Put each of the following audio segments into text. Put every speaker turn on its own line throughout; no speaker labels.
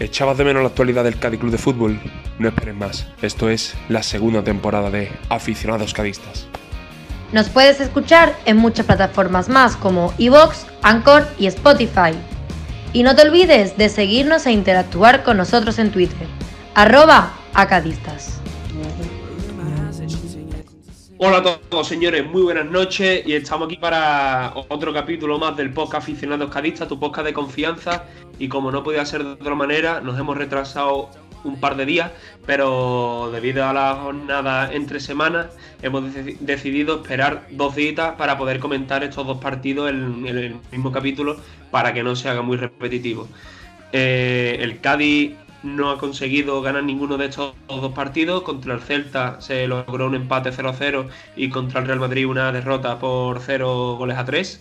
¿Echabas de menos la actualidad del Cádiz Club de Fútbol? No esperes más, esto es la segunda temporada de Aficionados Cadistas.
Nos puedes escuchar en muchas plataformas más como Evox, Anchor y Spotify. Y no te olvides de seguirnos e interactuar con nosotros en Twitter, arroba acadistas.
Hola a todos señores, muy buenas noches y estamos aquí para otro capítulo más del podcast Aficionados Cadistas, tu podcast de confianza y como no podía ser de otra manera, nos hemos retrasado un par de días, pero debido a la jornada entre semanas hemos decidido esperar dos días para poder comentar estos dos partidos en, el mismo capítulo para que no se haga muy repetitivo. Eh, el Cádiz no ha conseguido ganar ninguno de estos dos partidos. Contra el Celta se logró un empate 0-0 y contra el Real Madrid una derrota por 0 goles a 3.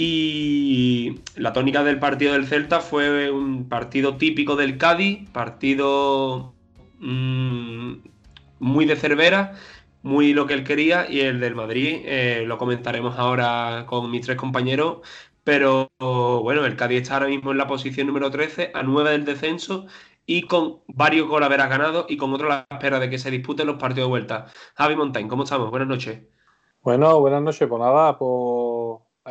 Y la tónica del partido del Celta fue un partido típico del Cádiz, partido mmm, muy de Cervera, muy lo que él quería, y el del Madrid, eh, lo comentaremos ahora con mis tres compañeros, pero bueno, el Cádiz está ahora mismo en la posición número 13, a 9 del descenso y con varios goles haber ganado y con otro a la espera de que se disputen los partidos de vuelta. Javi Montañ, ¿cómo estamos? Buenas noches.
Bueno, buenas noches. Pues nada, pues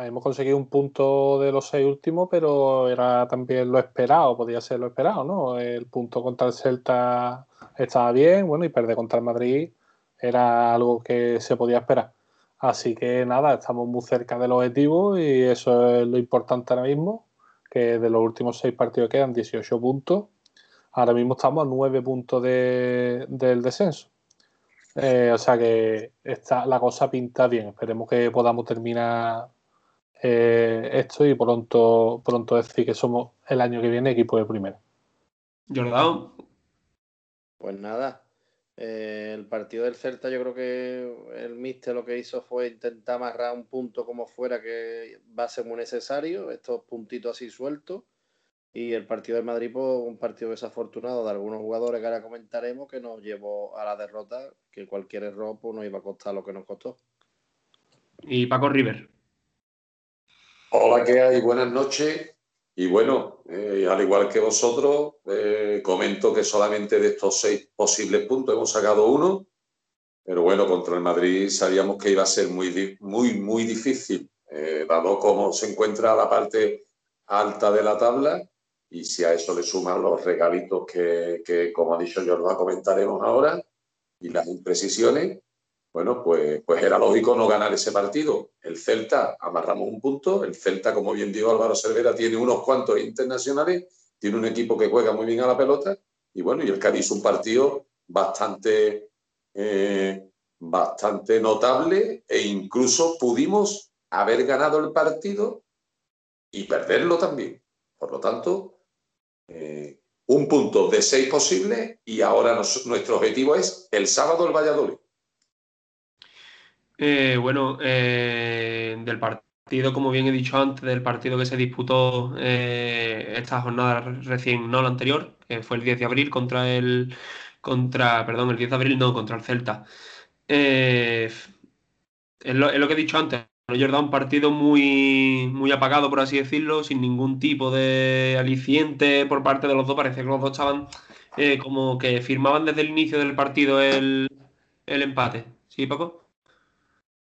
hemos conseguido un punto de los seis últimos, pero era también lo esperado, podía ser lo esperado, ¿no? El punto contra el Celta estaba bien, bueno, y perder contra el Madrid era algo que se podía esperar. Así que nada, estamos muy cerca del objetivo y eso es lo importante ahora mismo, que de los últimos seis partidos quedan 18 puntos. Ahora mismo estamos a 9 puntos del descenso. Eh, o sea que está, la cosa pinta bien. Esperemos que podamos terminar eh, esto y pronto, pronto decir que somos el año que viene equipo de primera.
Jordán.
Pues nada, eh, el partido del Celta, yo creo que el Mister lo que hizo fue intentar amarrar un punto como fuera que va a ser muy necesario, estos puntitos así sueltos. Y el partido del Madrid, pues, un partido desafortunado de algunos jugadores que ahora comentaremos que nos llevó a la derrota, que cualquier error pues, nos iba a costar lo que nos costó.
Y Paco River.
Hola, ¿qué hay? Buenas noches. Y bueno, eh, al igual que vosotros, eh, comento que solamente de estos seis posibles puntos hemos sacado uno, pero bueno, contra el Madrid sabíamos que iba a ser muy, muy, muy difícil, eh, dado cómo se encuentra la parte alta de la tabla y si a eso le suman los regalitos que, como ha dicho Jordan, comentaremos ahora y las imprecisiones, bueno, pues, pues era lógico no ganar ese partido. El Celta, amarramos un punto. El Celta, como bien dijo Álvaro Cervera, tiene unos cuantos internacionales, tiene un equipo que juega muy bien a la pelota. Y bueno, y el Cádiz un partido bastante, eh, bastante notable e incluso pudimos haber ganado el partido y perderlo también. Por lo tanto, eh, un punto de seis posibles y ahora nuestro objetivo es el sábado el Valladolid.
Eh, bueno, eh, del partido, como bien he dicho antes, del partido que se disputó eh, esta jornada recién, no la anterior, que fue el 10 de abril contra el. contra. Perdón, el 10 de abril no, contra el Celta. Es lo, que he dicho antes. Jordan, un partido muy, muy apagado, por así decirlo, sin ningún tipo de aliciente por parte de los dos. Parecía que los dos estaban como que firmaban desde el inicio del partido el, el empate. ¿Sí, Paco?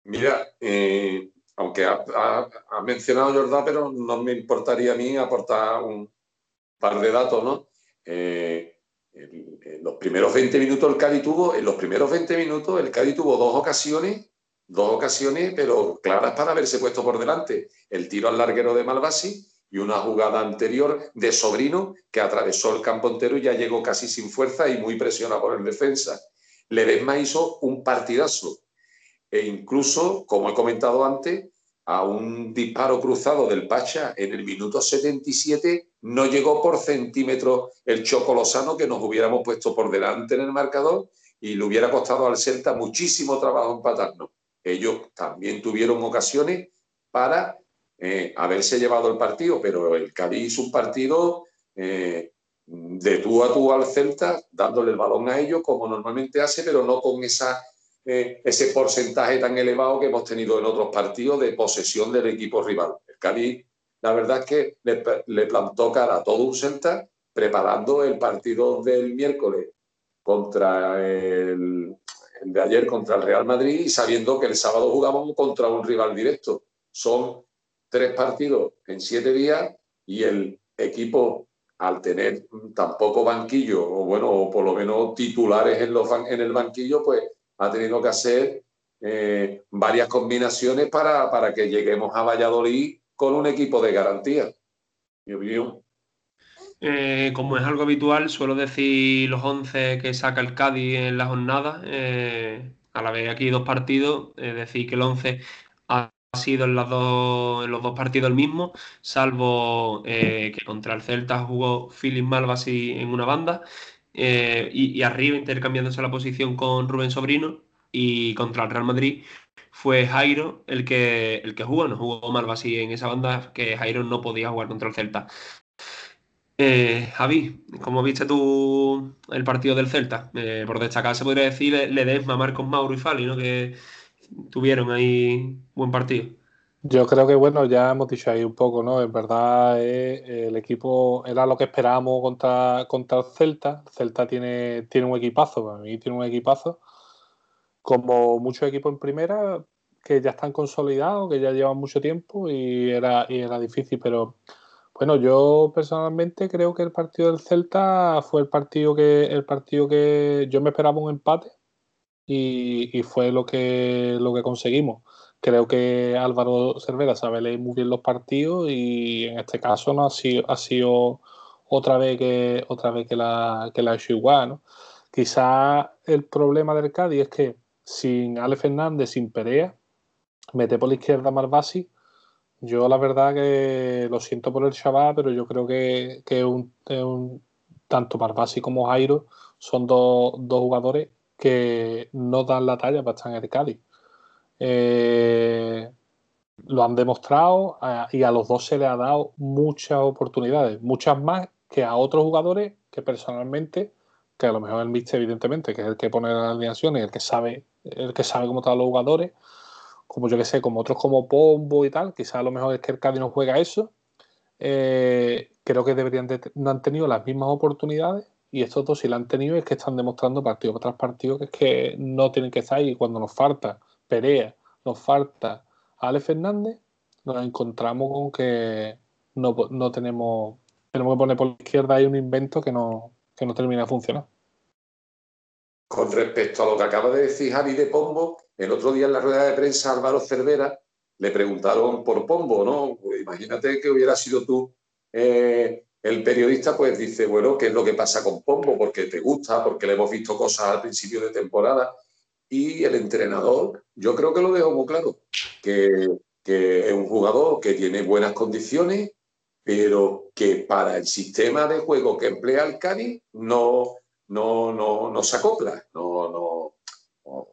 Mira, eh, aunque ha, mencionado Jordán, pero no me importaría a mí aportar un par de datos, ¿no? Eh, en, los primeros 20 minutos el Cádiz tuvo, en los primeros 20 minutos el tuvo dos ocasiones, dos ocasiones, pero claras para haberse puesto por delante. El tiro al larguero de Malvasi y una jugada anterior de Sobrino que atravesó el campo entero y ya llegó casi sin fuerza y muy presionado por el defensa. Ledesma hizo un partidazo e incluso, como he comentado antes, a un disparo cruzado del Pacha en el minuto 77 no llegó por centímetro el Chocolosano que nos hubiéramos puesto por delante en el marcador y le hubiera costado al Celta muchísimo trabajo empatarnos. Ellos también tuvieron ocasiones para eh, haberse llevado el partido, pero el Cádiz hizo un partido eh, de tú a tú al Celta, dándole el balón a ellos como normalmente hace, pero no con esa eh, ese porcentaje tan elevado que hemos tenido en otros partidos de posesión del equipo rival. El Cádiz, la verdad es que le, plantó cara a todo un Celta, preparando el partido del miércoles contra el, de ayer contra el Real Madrid y sabiendo que el sábado jugamos contra un rival directo. Son tres partidos en siete días y el equipo, al tener tampoco banquillo, o bueno, o por lo menos titulares en, los, en el banquillo, pues ha tenido que hacer eh, varias combinaciones para, para, que lleguemos a Valladolid con un equipo de garantía.
Eh, como es algo habitual, suelo decir los 11 que saca el Cádiz en la jornada. Eh, a la vez aquí dos partidos, decir, que el 11 ha sido en, los dos partidos el mismo, salvo eh, que contra el Celta jugó Philip Malvasi en una banda y, arriba intercambiándose la posición con Rubén Sobrino y contra el Real Madrid fue Jairo el que, el que jugó, no jugó Malvasi en esa banda, que Jairo no podía jugar contra el Celta. Eh, Javi, ¿cómo viste tú el partido del Celta? Eh, por destacar, se podría decir Ledesma, Marcos Mauro y Fali, ¿no? Que tuvieron ahí buen partido.
Yo creo que, bueno, ya hemos dicho ahí un poco, ¿no? En verdad, el equipo era lo que esperábamos contra, contra el Celta. El Celta tiene, tiene un equipazo, para mí tiene un equipazo. Como muchos equipos en primera, que ya están consolidados, que ya llevan mucho tiempo y era, y era difícil, pero bueno, yo personalmente creo que el partido del Celta fue el partido que el partido que yo me esperaba un empate y, fue lo que lo que conseguimos. Creo que Álvaro Cervera sabe leer muy bien los partidos y en este caso no ha sido, otra vez que otra vez que la que la ha hecho igual, ¿no? Quizá el problema del Cádiz es que sin Ale Fernández, sin Perea, mete por la izquierda Marvasi yo la verdad que lo siento por el chaval, pero yo creo que, que un, tanto Marvasi como Jairo son dos, jugadores que no dan la talla para estar en el Cádiz. Eh, lo han demostrado y a los dos se les ha dado muchas oportunidades, muchas más que a otros jugadores que personalmente, que a lo mejor el Mister, evidentemente, que es el que pone las alineaciones, el que sabe, el que sabe cómo están los jugadores, como yo que sé, como otros como Pombo y tal, quizás a lo mejor es que el Cádiz no juega eso. Eh, creo que deberían no han tenido las mismas oportunidades y estos dos si la han tenido es que están demostrando partido tras partido que es que no tienen que estar ahí. Cuando nos falta Perea, nos falta Ale Fernández, nos encontramos con que no, no tenemos, tenemos que poner por la izquierda ahí un invento que no, que no termina de funcionar.
Con respecto a lo que acaba de decir Javi de Pombo, el otro día en la rueda de prensa Álvaro Cervera le preguntaron por Pombo, ¿no? Pues imagínate que hubiera sido tú eh, el periodista, pues dice, bueno, ¿qué es lo que pasa con Pombo? Porque te gusta, porque le hemos visto cosas al principio de temporada. Y el entrenador, yo creo que lo dejó muy claro, que, que es un jugador que tiene buenas condiciones, pero que para el sistema de juego que emplea el Cani no, no, no, no se acopla, no, no, no,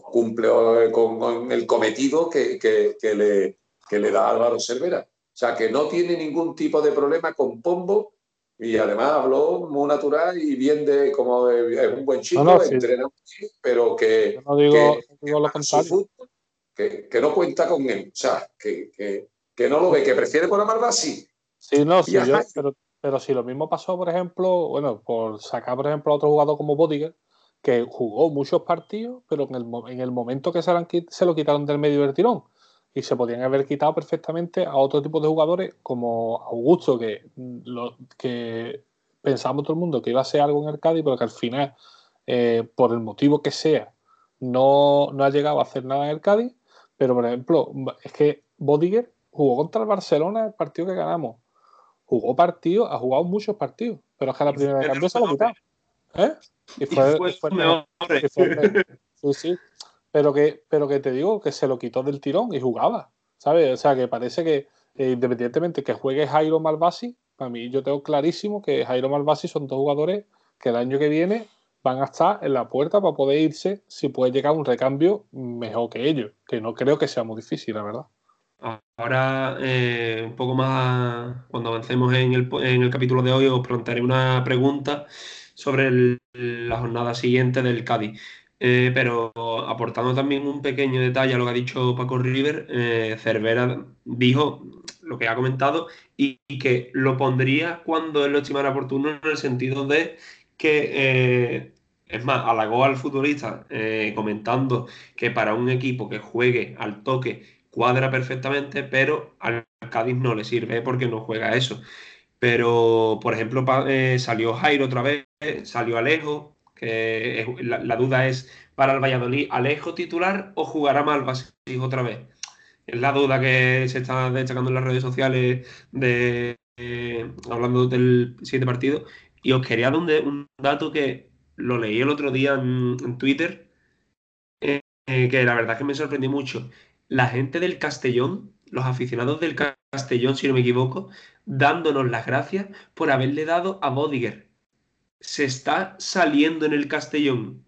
cumple con, el cometido que, le, le da Álvaro Cervera. O sea, que no tiene ningún tipo de problema con Pombo y además habló muy natural y bien de como es un buen chico, no, entrena pero que,
no digo,
que, que, no cuenta con él. O sea, que, que, no lo ve, que prefiere poner a así.
Sí, no, sí, yo, pero pero si lo mismo pasó, por ejemplo, bueno, por sacar, por ejemplo, a otro jugador como Bodiger, que jugó muchos partidos, pero en el, en el momento que se, se lo quitaron del medio del tirón. Y se podían haber quitado perfectamente a otro tipo de jugadores como Augusto, que, lo, que pensamos todo el mundo que iba a ser algo en el Cádiz, pero que al final, eh, por el motivo que sea, no, no ha llegado a hacer nada en el Cádiz. Pero, por ejemplo, es que Bodiger jugó contra el Barcelona el partido que ganamos jugó partidos, ha jugado muchos partidos, pero es que la primera de cambio se lo ha quitado. ¿Eh? Y fue, sí, sí. Pero que, pero que te digo que se lo quitó del tirón y jugaba, ¿sabes? O sea, que parece que eh, independientemente que juegue Jairo Malvasi, para mí yo tengo clarísimo que Jairo Malvasi son dos jugadores que el año que viene van a estar en la puerta para poder irse si puede llegar un recambio mejor que ellos, que no creo que sea muy difícil, la verdad.
Ahora, eh, un poco más, cuando avancemos en el, capítulo de hoy, os plantearé una pregunta sobre la jornada siguiente del Cádiz. Eh, pero aportando también un pequeño detalle a lo que ha dicho Paco River, eh, Cervera dijo lo que ha comentado, y, que lo pondría cuando él lo estimara oportuno en el sentido de que, eh, es más, halagó al futbolista comentando que para un equipo que juegue al toque cuadra perfectamente, pero al Cádiz no le sirve porque no juega eso. Pero, por ejemplo, salió Jairo otra vez, salió Alejo, que la, duda es para el Valladolid, ¿Alejo titular o jugará Malvas otra vez? Es la duda que se está destacando en las redes sociales de eh, hablando del siguiente partido. Y os quería dar un, dato que lo leí el otro día en, Twitter, eh, que la verdad es que me sorprendió mucho. La gente del Castellón, los aficionados del Castellón, si no me equivoco, dándonos las gracias por haberle dado a Bodiger. Se está saliendo en el Castellón,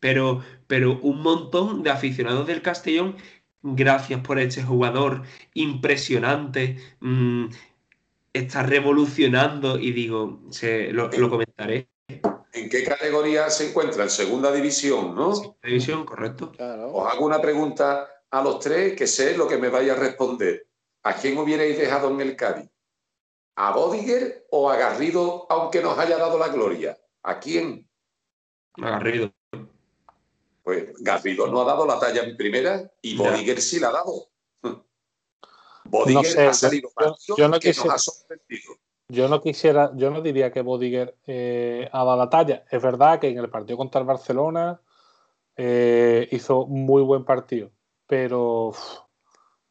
pero, pero un montón de aficionados del Castellón, gracias por este jugador impresionante, mm, está revolucionando y digo, se, lo, comentaré.
¿En qué categoría se encuentra? En segunda división, ¿no? Segunda
división, correcto.
Os hago una pregunta a los tres que sé lo que me vaya a responder. ¿A quién hubierais dejado en el Cádiz? ¿A Bodiger o a Garrido, aunque nos haya dado la gloria? ¿A quién?
A Garrido.
Pues Garrido no ha dado la talla en primera y Bodiger sí la ha dado.
Bodiger ha salido yo, no que nos ha sorprendido. Yo no quisiera, yo no diría que Bodiger eh, ha dado la talla. Es verdad que en el partido contra el Barcelona eh, hizo muy buen partido, pero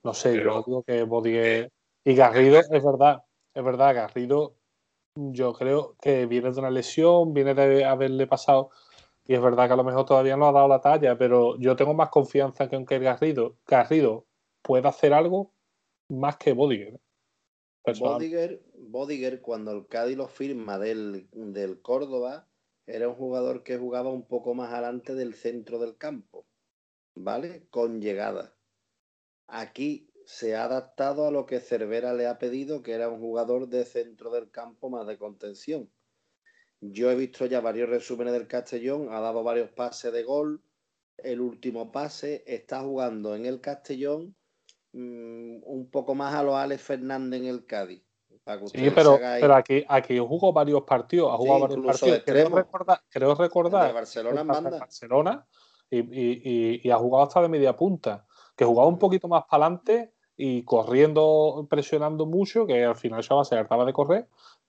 no sé, yo digo que Bodiger y Garrido es verdad, es verdad, Garrido, yo creo que viene de una lesión, viene de haberle pasado, y es verdad que a lo mejor todavía no ha dado la talla, pero yo tengo más confianza que aunque Garrido, Garrido pueda hacer algo más que Bodiger.
Bodiger, Bodiger, cuando el Cádiz lo firma del, del Córdoba, era un jugador que jugaba un poco más adelante del centro del campo, ¿vale? Con llegada. Aquí se ha adaptado a lo que Cervera le ha pedido, que era un jugador de centro del campo más de contención. Yo he visto ya varios resúmenes del Castellón, ha dado varios pases de gol. El último pase está jugando en el Castellón mm, un poco más a los Alex Fernández en el Cádiz.
sí, pero, pero aquí, aquí jugó varios partidos, ha jugado varios partidos. Creo recordar, creo recordar
Barcelona,
Barcelona y, y, ha jugado hasta de media punta que jugaba un poquito más para adelante y corriendo, presionando mucho, que al final ya se trataba de correr,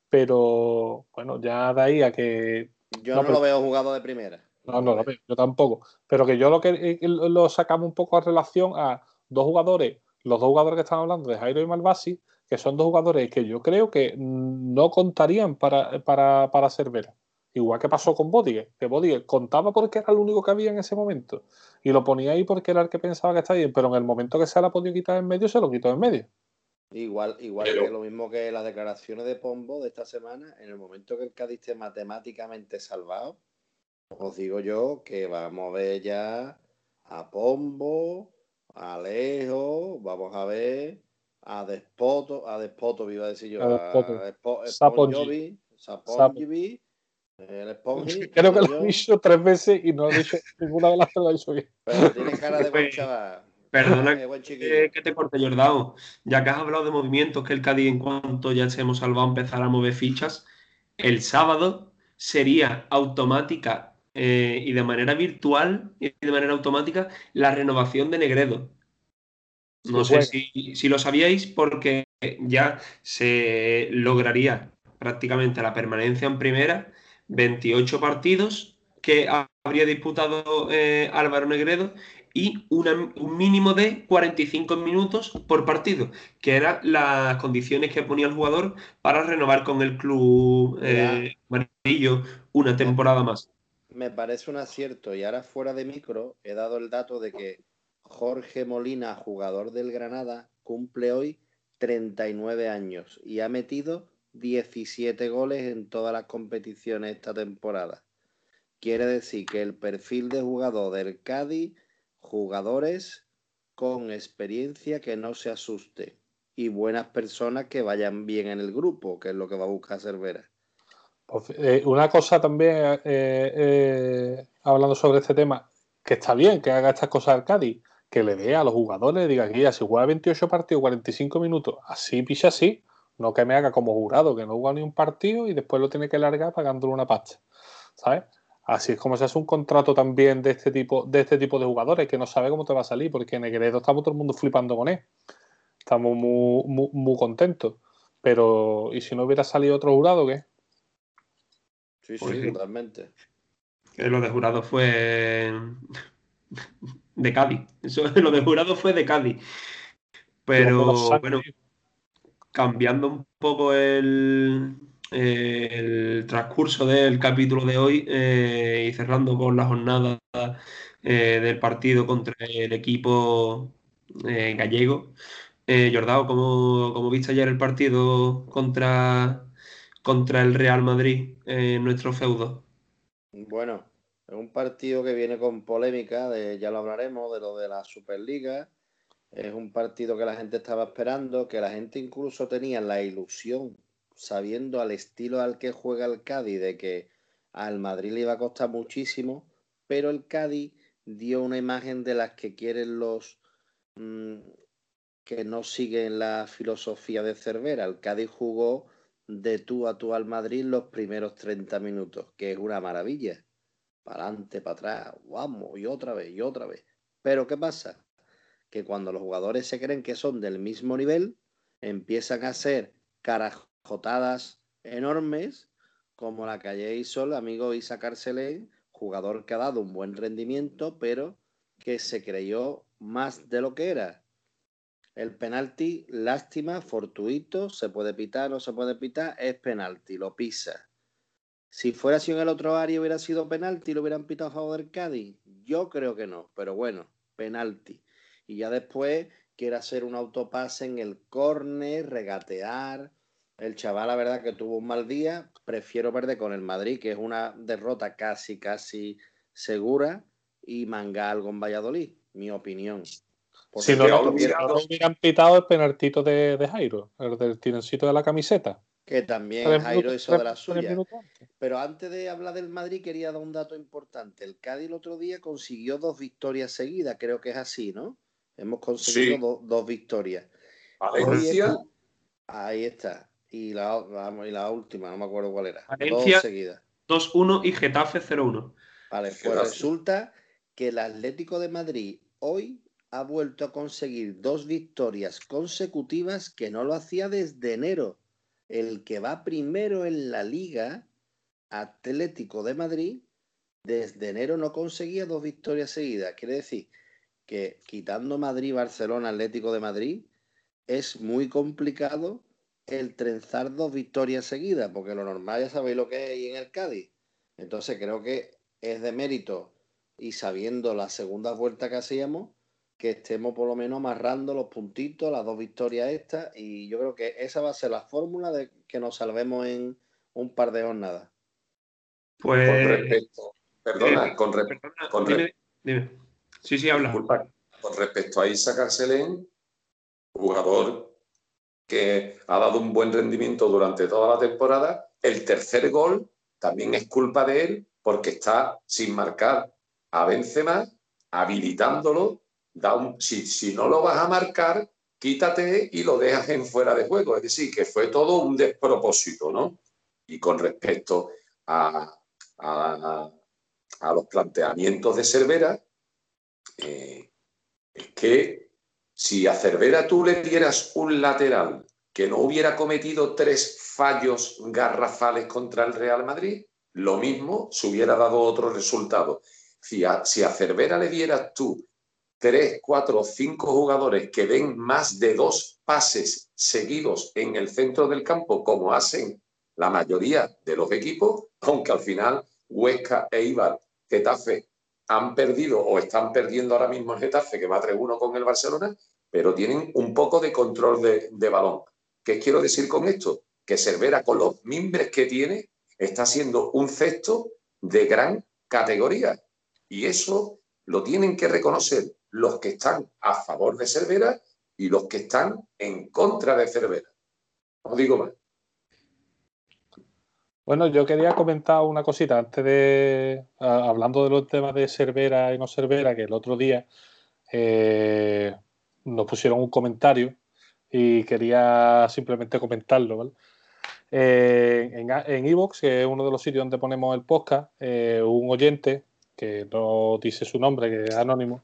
pero bueno, ya de ahí a que...
Yo no, lo veo jugado de primera.
No, no, lo veo, yo tampoco. Pero que yo lo que eh, lo sacamos un poco a relación a dos jugadores, los dos jugadores que están hablando de Jairo y Malvasi, que son dos jugadores que yo creo que no contarían para, para, para Cervera. Igual que pasó con Bodiger, que Bodiger contaba porque era el único que había en ese momento y lo ponía ahí porque era el que pensaba que estaba bien, pero en el momento que se la podido quitar en medio, se lo quitó en medio.
Igual, igual que lo mismo que las declaraciones de Pombo de esta semana, en el momento que el Cádiz esté matemáticamente salvado, os digo yo que vamos a ver ya a Pombo, a Alejo, vamos a ver a Despoto, a Despoto, iba a decir yo, a, a Saponjovi, el
Creo que lo he dicho tres veces y no he dicho ninguna de las que lo he dicho bien.
Pero tiene cara de buen chaval.
Perdona eh, que, te corte, Jordao. Ya que has hablado de movimientos, que el Cádiz, en cuanto ya se hemos salvado, empezar a mover fichas, el sábado sería automática eh, y de manera virtual y de manera automática la renovación de Negredo. No sé si, si, lo sabíais, porque ya se lograría prácticamente la permanencia en primera 28 partidos que habría disputado eh, Álvaro Negredo y un mínimo de 45 minutos por partido, que eran las condiciones que ponía el jugador para renovar con el club eh, amarillo una temporada más.
Me parece un acierto y ahora fuera de micro he dado el dato de que Jorge Molina, jugador del Granada, cumple hoy 39 años y ha metido 17 goles en todas las competiciones esta temporada. Quiere decir que el perfil de jugador del Cádiz, jugadores con experiencia que no se asuste y buenas personas que vayan bien en el grupo, que es lo que va a buscar Cervera.
Pues, eh, una cosa también, eh, eh, hablando sobre este tema, que está bien que haga estas cosas el Cádiz, que le dé a los jugadores, le diga, guía, si juega 28 partidos, 45 minutos, así picha así, no que me haga como jurado, que no juega ni un partido y después lo tiene que largar pagándole una pasta, ¿sabes? Así es como se hace un contrato también de este tipo de este tipo de jugadores que no sabe cómo te va a salir, porque en Negredo estamos todo el mundo flipando con él. Estamos muy, muy, muy contentos. Pero, ¿y si no hubiera salido otro jurado, qué?
Sí,
Pues
sí,
sí.
totalmente.
Que lo de jurado fue de Cádiz. Eso, lo de jurado fue de Cádiz. Pero bueno, cambiando un poco el, transcurso del capítulo de hoy eh, y cerrando con la jornada eh, del partido contra el equipo eh, gallego. Jordao, ¿cómo, cómo viste ayer el partido contra, contra el Real Madrid en nuestro feudo?
Bueno, es un partido que viene con polémica, de, ya lo hablaremos, de lo de la Superliga. Es un partido que la gente estaba esperando, que la gente incluso tenía la ilusión, sabiendo al estilo al que juega el Cádiz, de que al Madrid le iba a costar muchísimo, pero el Cádiz dio una imagen de las que quieren los mm, que no siguen la filosofía de Cervera. El Cádiz jugó de tú a tú al Madrid los primeros 30 minutos, que es una maravilla. Para adelante, para atrás, vamos, y otra vez, y otra vez. Pero ¿qué pasa? Que cuando los jugadores se creen que son del mismo nivel, empiezan a hacer carajotadas enormes, como la que ayer hizo el amigo Isa Carcelén, jugador que ha dado un buen rendimiento, pero que se creyó más de lo que era. El penalti, lástima, fortuito, se puede pitar, no se puede pitar, es penalti, lo pisa. Si fuera así en el otro área hubiera sido penalti, lo hubieran pitado a favor del Cádiz. Yo creo que no, pero bueno, penalti. Y ya después quiere hacer un autopase en el córner, regatear. El chaval, la verdad que tuvo un mal día. Prefiero perder con el Madrid, que es una derrota casi, casi segura, y manga algo en Valladolid, mi opinión. Porque
Si no, no, hubieran pitado el penaltito de, de Jairo, el del tironcito de la camiseta.
que también Jairo hizo de la suya. Pero antes de hablar del Madrid, quería dar un dato importante. El Cádiz el otro día consiguió dos victorias seguidas, creo que es así, ¿no? Hemos conseguido
Sí.
do- dos victorias.
Valencia,
Ahí está. Y la, vamos, y la última, no me acuerdo cuál era.
Valencia.
Dos seguidas.
2-1 y Getafe 0-1.
Vale, pues
Getafe.
resulta que el Atlético de Madrid hoy ha vuelto a conseguir dos victorias consecutivas que no lo hacía desde enero. El que va primero en la liga, Atlético de Madrid, desde enero no conseguía dos victorias seguidas. Quiere decir que quitando Madrid, Barcelona, Atlético de Madrid, es muy complicado el trenzar dos victorias seguidas, porque lo normal ya sabéis lo que hay en el Cádiz. Entonces creo que es de mérito y sabiendo la segunda vuelta que hacíamos, que estemos por lo menos amarrando los puntitos, las dos victorias estas, y yo creo que esa va a ser la fórmula de que nos salvemos en un par de jornadas.
Pues.
con respecto, perdona, con, re-
Perdona,
con
dime,
re-
dime. Sí, sí, habla.
con respecto a Isa Carcelén, jugador que ha dado un buen rendimiento durante toda la temporada, el tercer gol también es culpa de él porque está sin marcar a Benzema, habilitándolo. Da un, si, si no lo vas a marcar, quítate y lo dejas en fuera de juego. Es decir, que fue todo un despropósito, ¿no? Y con respecto a, a- a los planteamientos de Cervera, que si a Cervera tú le dieras un lateral que no hubiera cometido tres fallos garrafales contra el Real Madrid, lo mismo se hubiera dado otro resultado. Si a, si a Cervera le dieras tú tres, cuatro cinco jugadores que den más de dos pases seguidos en el centro del campo, como hacen la mayoría de los equipos, aunque al final Huesca e Ibar, Getafe han perdido o están perdiendo ahora mismo el Getafe, que va 3-1 con el Barcelona, pero tienen un poco de control de, de balón. ¿Qué quiero decir con esto? Que Cervera, con los mimbres que tiene, está siendo un cesto de gran categoría. Y eso lo tienen que reconocer los que están a favor de Cervera y los que están en contra de Cervera. No digo más.
Bueno, yo quería comentar una cosita antes de, a- hablando de los temas de Cervera y no Cervera, que el otro día eh, nos pusieron un comentario y quería simplemente comentarlo. Eh, en Evox, que es uno de los sitios donde ponemos el podcast, eh, un oyente, que no dice su nombre, que es anónimo,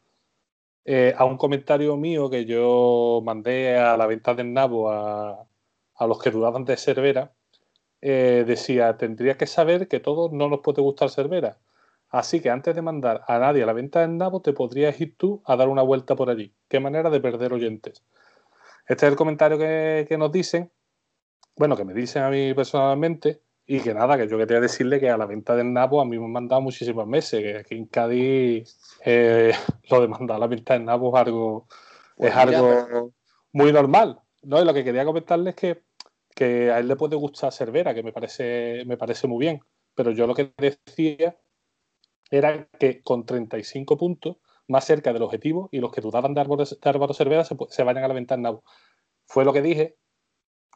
a un comentario mío que yo mandé a la venta del nabo a, a los que dudaban de Cervera, decía, tendría que saber que todos no nos puede gustar Cervera, Así que antes de mandar a nadie a la venta del nabo, te podrías ir tú a dar una vuelta por allí. Qué manera de perder oyentes. Este es el comentario que, nos dicen, bueno, que me dicen a mí personalmente, y que nada, que yo quería decirle que a la venta del nabo a mí me han mandado muchísimos meses, que aquí en Cádiz eh, lo de mandar a la venta del nabo es algo, pues es algo muy normal. ¿no? Y lo que quería comentarles es que, que a él le puede gustar Cervera, que me parece, me parece muy bien. Pero yo lo que decía era que con 35 puntos, más cerca del objetivo, y los que dudaban de Álvaro, de Cervera se, vayan a la ventana Fue lo que dije,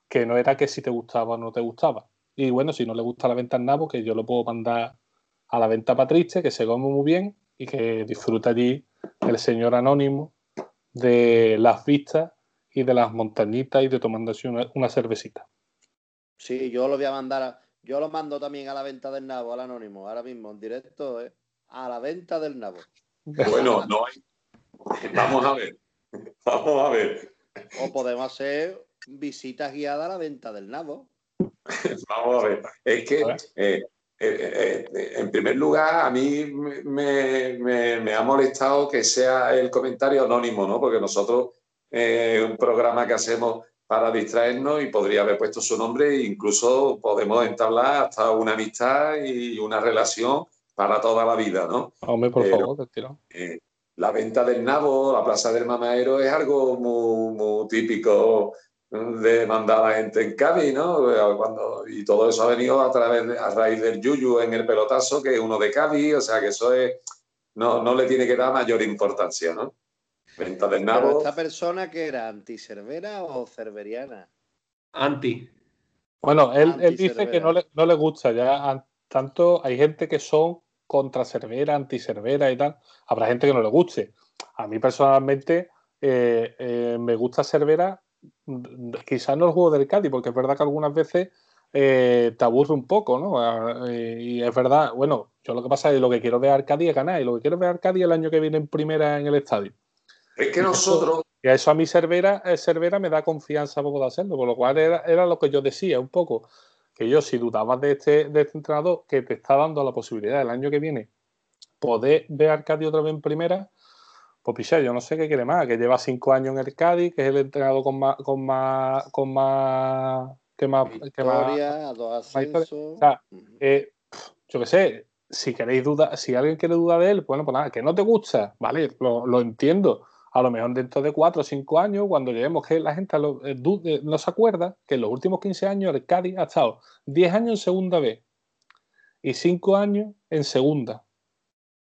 que no era que si te gustaba o no te gustaba. Y bueno, si no le gusta la venta Nabo, que yo lo puedo mandar a la venta Patrice, que se come muy bien y que disfruta allí el señor anónimo de las vistas y de las montañitas y de tomándose una, una cervecita.
Sí, yo lo voy a mandar, yo lo mando también a la venta del Nabo, al anónimo, ahora mismo en directo. ¿eh? a la venta del nabo.
Bueno, no hay. Vamos a ver. Vamos a ver.
O podemos hacer visitas guiadas a la venta del nabo.
Vamos a ver. Es que, eh, eh, eh, en primer lugar, a mí me, ha molestado que sea el comentario anónimo, ¿no? Porque nosotros, un programa que hacemos para distraernos y podría haber puesto su nombre e incluso podemos entablar hasta una amistad y una relación para toda la vida, ¿no?
Hombre, por favor,
eh, la venta del nabo, la plaza del mamadero es algo muy, típico de mandar a la gente en Cádiz, ¿no? Cuando, y todo eso ha venido a través a raíz del Yuyu en el pelotazo, que es uno de Cádiz, o sea que eso es, no, no le tiene que dar mayor importancia, ¿no? Venta del nabo. ¿Pero
esta persona que era anti-cervera o cerveriana?
Anti.
Bueno, él, él dice que no le, no le gusta ya tanto hay gente que son contra Cervera, anti Cervera y tal. Habrá gente que no le guste. A mí personalmente eh, eh, me gusta Cervera, quizás no el juego del Cádiz, porque es verdad que algunas veces eh, te aburre un poco, ¿no? y es verdad, bueno, yo lo que pasa es que lo que quiero ver a Cádiz es ganar, y lo que quiero ver a Cádiz el año que viene en primera en el estadio.
Es que nosotros.
Y a eso a mí Cervera, Cervera me da confianza para poder hacerlo, por lo cual era, era lo que yo decía un poco que yo, si dudabas de este, de este entrenador que te está dando la posibilidad el año que viene poder ver a Arcadi otra vez en primera, pues piché, yo no sé qué quiere más, que lleva cinco años en el Cádiz, que es el entrenador con más, con más, con más, que más,
Victoria, dos
o sea, eh, yo qué sé, si queréis dudar, si alguien quiere dudar de él, bueno, pues nada, que no te gusta, vale, lo, lo entiendo, a lo mejor dentro de cuatro o cinco años, cuando lleguemos, que la gente eh, eh, no se acuerda que en los últimos 15 años el Cádiz ha estado 10 años en segunda B y 5 años en segunda.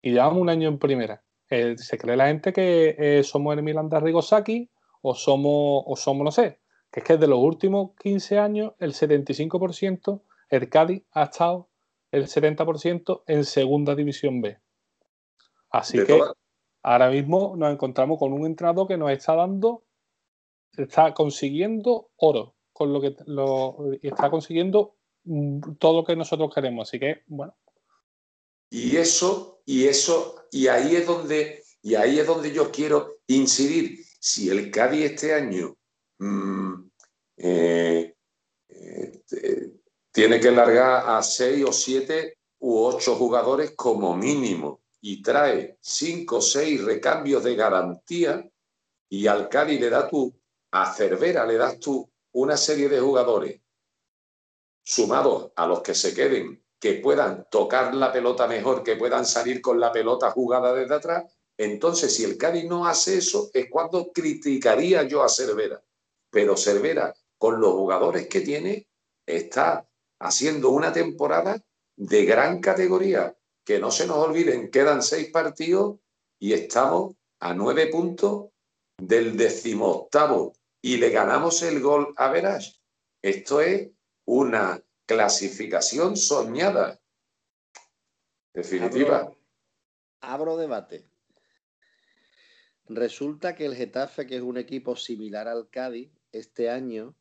Y llevamos un año en primera. Eh, se cree la gente que somos el Milan de Rigosaki o somos, o somos, no sé, que es que de los últimos 15 años, el 75%, el Cádiz ha estado el 70% en segunda división B. Así que ahora mismo nos encontramos con un entrenador que nos está dando, está consiguiendo oro, con lo que está consiguiendo mm, todo lo que nosotros queremos. Así que, bueno.
Y eso, y eso, y ahí es donde, y ahí es donde yo quiero incidir. Si el Cádiz este año mm, eh, eh, tiene que largar a seis o siete u ocho jugadores como mínimo y trae cinco o seis recambios de garantía y al Cádiz le das tú, a Cervera le das tú una serie de jugadores sumados a los que se queden, que puedan tocar la pelota mejor, que puedan salir con la pelota jugada desde atrás, entonces si el Cádiz no hace eso es cuando criticaría yo a Cervera. Pero Cervera, con los jugadores que tiene, está haciendo una temporada de gran categoría que no se nos olviden, quedan seis partidos y estamos a nueve puntos del decimoctavo y le ganamos el gol a Verás. Esto es una clasificación soñada. Definitiva.
Abro, debate. Resulta que el Getafe, que es un equipo similar al Cádiz, este año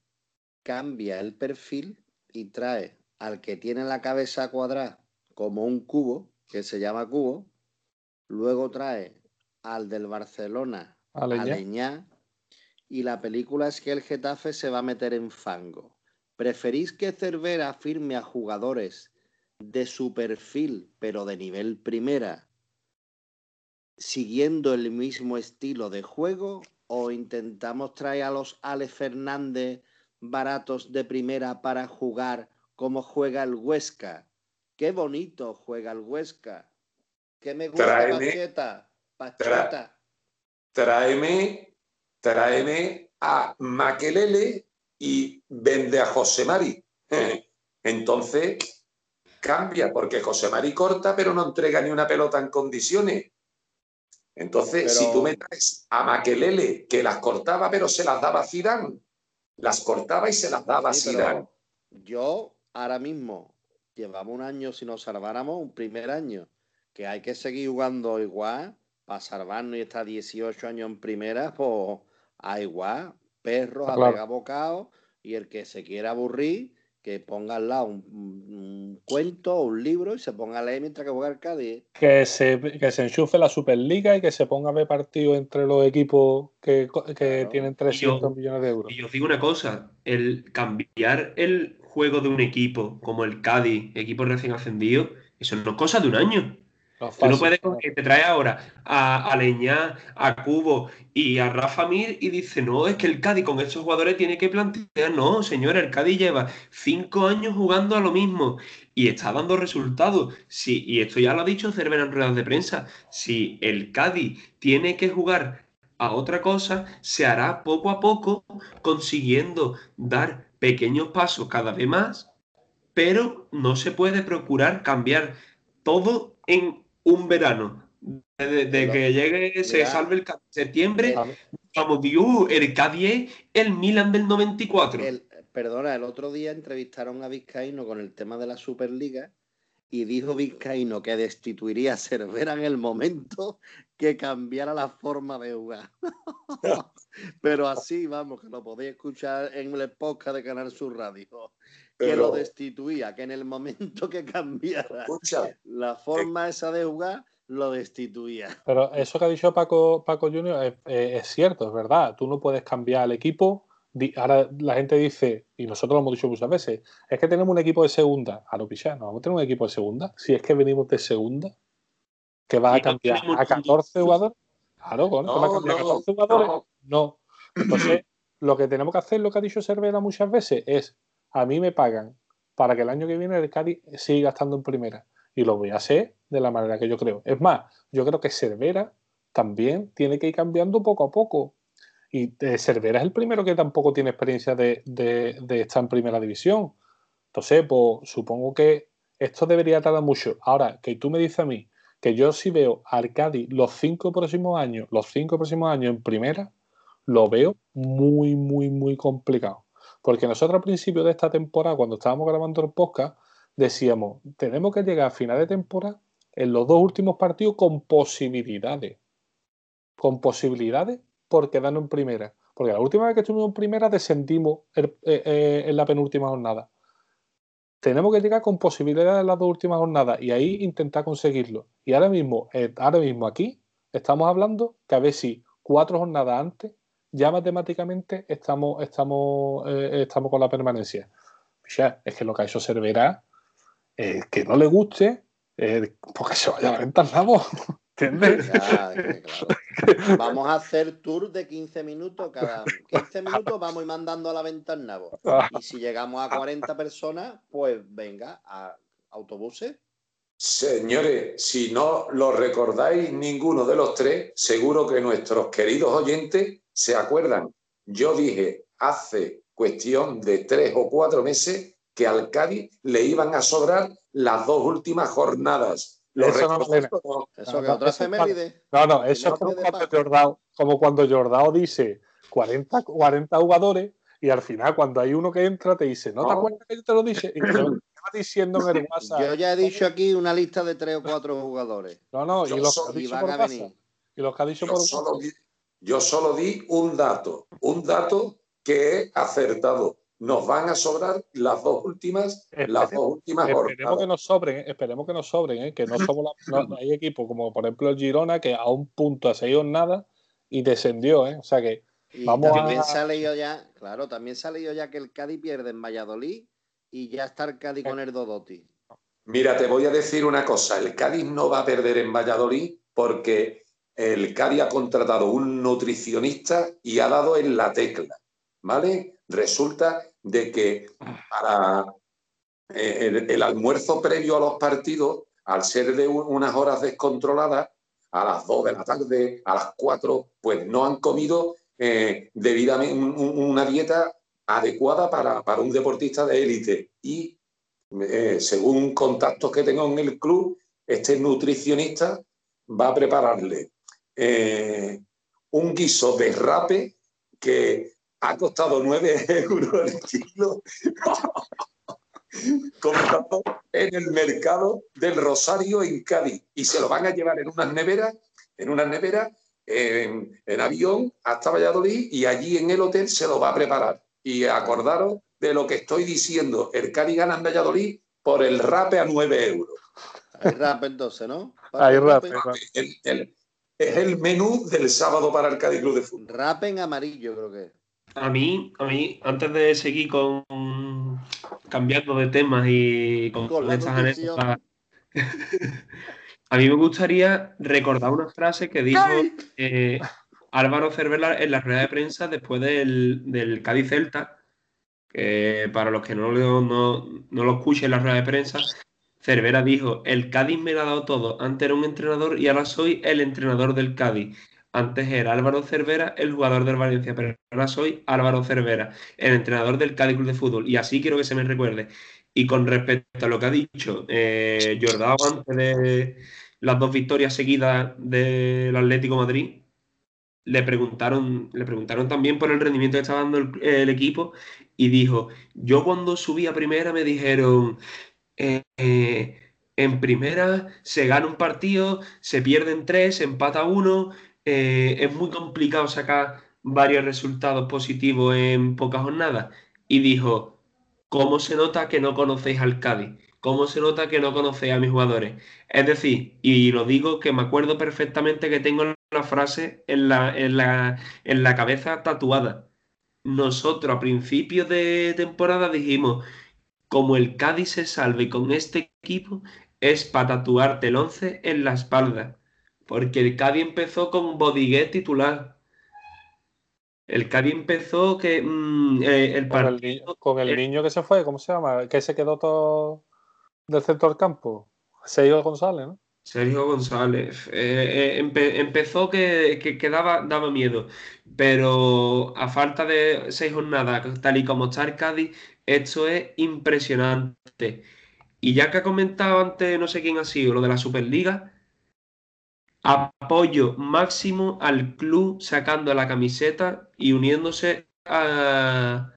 cambia el perfil y trae al que tiene la cabeza cuadrada como un cubo, que se llama cubo, luego trae al del Barcelona, Aleñá, y la película es que el Getafe se va a meter en fango. ¿Preferís que Cervera firme a jugadores de su perfil, pero de nivel primera, siguiendo el mismo estilo de juego? ¿O intentamos traer a los Ale Fernández baratos de primera para jugar como juega el Huesca? Qué bonito juega el Huesca. ¿Qué me gusta tráeme,
Pacheta? tráeme, tráeme a Maquelele y vende a José Mari. Entonces, cambia, porque José Mari corta, pero no entrega ni una pelota en condiciones. Entonces, si tú me traes a Maquelele, que las cortaba, pero se las daba a Zidane, las cortaba y se las daba a Zidane.
Yo, ahora mismo, llevamos un año, si nos salváramos, un primer año, que hay que seguir jugando igual, para salvarnos y estar 18 años en primera, pues a igual, perros, a pegar bocado, y el que se quiera aburrir, que ponga al lado un, cuento o un libro y se ponga a leer mientras que juega el Cádiz.
Que se, que se enchufe la Superliga y que se ponga a ver partidos entre los equipos que, tienen 300 millones de euros.
Y os digo una cosa, el cambiar el juego de un equipo como el Cádiz, equipo recién ascendido, eso no es cosa de un año. Tú no puedes que te trae ahora a, Leña, a Cubo y a Rafa Mir y dice, no, es que el Cádiz con estos jugadores tiene que plantear, no, señor, el Cádiz lleva cinco años jugando a lo mismo y está dando resultados. Sí, y esto ya lo ha dicho Cervera en ruedas de prensa, si el Cádiz tiene que jugar a otra cosa, se hará poco a poco consiguiendo dar pequeños pasos cada vez más, pero no se puede procurar cambiar todo en un verano. De, que llegue, se salve el septiembre, vamos, Dios, el K10, el Milan del 94.
perdona, el otro día entrevistaron a Vizcaíno con el tema de la Superliga y dijo Vizcaíno que destituiría a Cervera en el momento que cambiara la forma de jugar. Pero así, vamos, que lo podéis escuchar en el podcast de Canal Sur Radio que lo destituía, que en el momento que cambiara la forma esa de jugar, lo destituía.
Pero eso que ha dicho Paco, Paco Junior es, cierto, es verdad. Tú no puedes cambiar el equipo. Ahora la gente dice, y nosotros lo hemos dicho muchas veces, es que tenemos un equipo de segunda. A lo pichar, no vamos a tener un equipo de segunda. Si es que venimos de segunda, que va a cambiar a 14 jugadores. Claro, bueno, va a cambiar a 14 jugadores. No. Entonces, lo que tenemos que hacer, lo que ha dicho Cervera muchas veces, es a mí me pagan para que el año que viene el Cádiz siga estando en primera. Y lo voy a hacer de la manera que yo creo. Es más, yo creo que Cervera también tiene que ir cambiando poco a poco. Y eh, Cervera es el primero que tampoco tiene experiencia de, estar en primera división. Entonces, pues supongo que esto debería tardar mucho. Ahora, que tú me dices a mí que yo si veo al Cádiz los cinco próximos años, los cinco próximos años en primera, lo veo muy, muy, muy complicado. Porque nosotros al principio de esta temporada, cuando estábamos grabando el podcast, decíamos, tenemos que llegar a final de temporada en los dos últimos partidos con posibilidades. Con posibilidades por quedarnos en primera. Porque la última vez que estuvimos en primera descendimos eh, eh, en la penúltima jornada. Tenemos que llegar con posibilidades en las dos últimas jornadas y ahí intentar conseguirlo. Y ahora mismo, eh, ahora mismo aquí estamos hablando que a ver si cuatro jornadas antes ya matemáticamente estamos, estamos, estamos con la permanencia. es que lo que ha hecho Cervera, eh, que no le guste, porque se vaya a rentar la voz. ¿Entiendes?
Vamos a hacer tour de 15 minutos. Cada 15 minutos vamos mandando a la ventana. Y si llegamos a 40 personas, pues venga, a autobuses.
Señores, si no lo recordáis ninguno de los tres, seguro que nuestros queridos oyentes ¿Se acuerdan? Yo dije hace cuestión de tres o cuatro meses que al Cádiz le iban a sobrar las dos últimas jornadas.
Eso no,
eso que otra
No, no, eso es como cuando, Jordao, como cuando Jordao dice 40, 40 jugadores y al final cuando hay uno que entra te dice, ¿no, te acuerdas que yo te lo dije? Y te lo diciendo en el WhatsApp.
Yo ya he dicho aquí una lista de tres o cuatro jugadores.
No, no, y los, que ha dicho por. Y los que ha dicho por WhatsApp.
Yo solo di un dato, un dato que he acertado. Nos van a sobrar las dos últimas, las dos últimas
Esperemos que nos sobren, esperemos que nos sobren, ¿eh? que no somos no, hay equipos como por ejemplo el Girona que a un punto ha seguido nada y descendió, ¿eh? o sea que vamos
también a... se ha leído ya, claro, también se ha leído ya que el Cádiz pierde en Valladolid y ya está el Cádiz con el Dodoti.
Mira, te voy a decir una cosa, el Cádiz no va a perder en Valladolid porque el Cádiz ha contratado un nutricionista y ha dado en la tecla, ¿vale? Resulta de que para eh, el, almuerzo previo a los partidos, al ser de unas horas descontroladas, a las 2 de la tarde, a las 4, pues no han comido eh, debidamente una dieta adecuada para, para, un deportista de élite. Y eh, según contactos que tengo en el club, este nutricionista va a prepararle un guiso de rape que ha costado 9 euros el kilo, comprado en el mercado del Rosario en Cádiz. Y se lo van a llevar en unas neveras, en unas neveras, en, en avión hasta Valladolid y allí en el hotel se lo va a preparar. Y acordaros de lo que estoy diciendo, el Cádiz gana en Valladolid por el rape a 9 euros.
Hay rap entonces, ¿no?
Hay rap.
es el menú del sábado para el Cádiz Club de Fútbol.
Rap en amarillo, creo que.
A mí, a mí, antes de seguir con cambiando de temas y con, estas anécdotas, a mí me gustaría recordar una frase que dijo eh, Álvaro Cervela en la rueda de prensa después del, del Cádiz Celta, que para los que no lo, no, no lo escuchen en la rueda de prensa, Cervera dijo, el Cádiz me lo ha dado todo, antes era un entrenador y ahora soy el entrenador del Cádiz. Antes era Álvaro Cervera, el jugador del Valencia, pero ahora soy Álvaro Cervera, el entrenador del Cádiz Club de Fútbol. Y así quiero que se me recuerde. Y con respecto a lo que ha dicho eh, antes de las dos victorias seguidas del Atlético Madrid, le preguntaron, le preguntaron también por el rendimiento que estaba dando el equipo y dijo, yo cuando subí a primera me dijeron, eh, en primera se gana un partido, se pierden tres, se empata uno, eh, es muy complicado sacar varios resultados positivos en pocas jornadas. Y dijo, ¿cómo se nota que no conocéis al Cádiz? ¿Cómo se nota que no conocéis a mis jugadores? Es decir, y lo digo que me acuerdo perfectamente que tengo la frase en la, en la, en la cabeza tatuada. Nosotros a principios de temporada dijimos, como el Cádiz se salve con este equipo, es para tatuarte el 11 en la espalda. Porque el Cádiz empezó con Bodiguet titular. El Cádiz empezó que mm, eh, el
con, el, con el niño que se fue, ¿cómo se llama? Que se quedó todo del centro del campo. Sergio González, ¿no?
Sergio González. Eh, eh, empezó que, que, daba, miedo, pero a falta de seis jornadas, tal y como está el Cádiz, esto es impresionante. Y ya que ha comentado antes, no sé quién ha sido, lo de la Superliga, apoyo máximo al club sacando la camiseta y uniéndose a,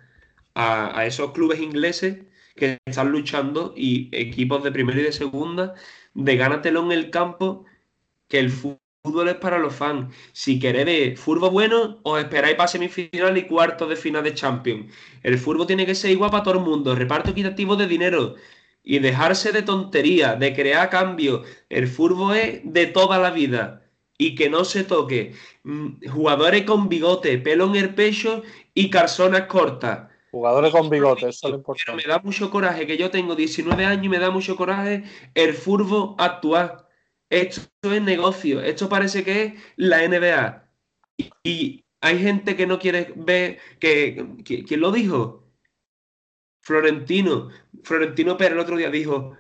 esos clubes ingleses que están luchando y equipos de primera y de segunda de gánatelo en el campo que el fútbol es para los fans. Si queréis fútbol bueno, os esperáis para semifinal y cuartos de final de Champions. El fútbol tiene que ser igual para todo el mundo. Reparto equitativo de dinero. Y dejarse de tontería, de crear cambios. El fútbol es de toda la vida. Y que no se toque. Mm, jugadores con bigote, pelo en el pecho y calzones cortas.
Jugadores con bigote, eso es lo importante.
Pero me da mucho coraje, que yo tengo 19 años y me da mucho coraje el fútbol actual esto es negocio, esto parece que es la NBA. Y, hay gente que no quiere ver, que, ¿quién lo dijo? Florentino. Florentino Pérez el otro día dijo,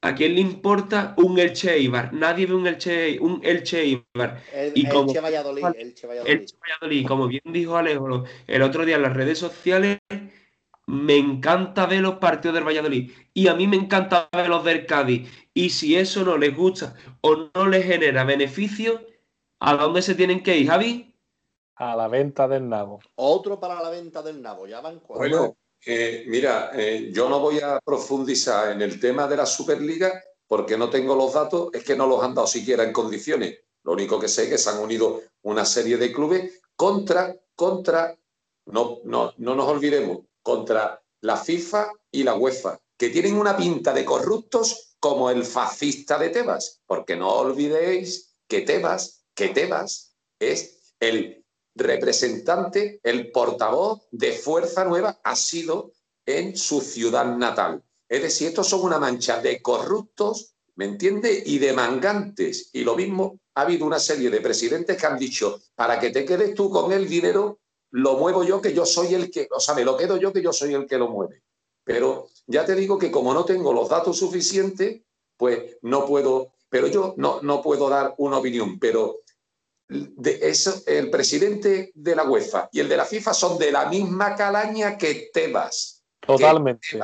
¿a quién le importa un Elche Ibar? Nadie ve un Elche, un Elche Ibar.
y como, Elche Valladolid, Elche
Valladolid. Como bien dijo Alejo el otro día en las redes sociales, me encanta ver los partidos del Valladolid y a mí me encanta ver los del Cádiz. Y si eso no les gusta o no les genera beneficio, ¿a dónde se tienen que ir, Javi?
A la venta del nabo.
Otro para la venta del nabo, ya van
cuatro. Bueno, eh, mira, eh, yo no voy a profundizar en el tema de la Superliga porque no tengo los datos, es que no los han dado siquiera en condiciones. Lo único que sé es que se han unido una serie de clubes contra, contra, no, no, no nos olvidemos, contra la FIFA y la UEFA, que tienen una pinta de corruptos como el fascista de Tebas, porque no olvidéis que Tebas, que Tebas es el representante, el portavoz de Fuerza Nueva, ha sido en su ciudad natal. Es decir, estos son una mancha de corruptos, ¿me entiende? Y de mangantes. Y lo mismo, ha habido una serie de presidentes que han dicho, para que te quedes tú con el dinero, lo muevo yo, que yo soy el que, o sea, me lo quedo yo, que yo soy el que lo mueve. Pero ya te digo que como no tengo los datos suficientes, pues no puedo, pero yo no, no puedo dar una opinión, pero de eso, el presidente de la UEFA y el de la FIFA son de la misma calaña que Tebas.
Totalmente.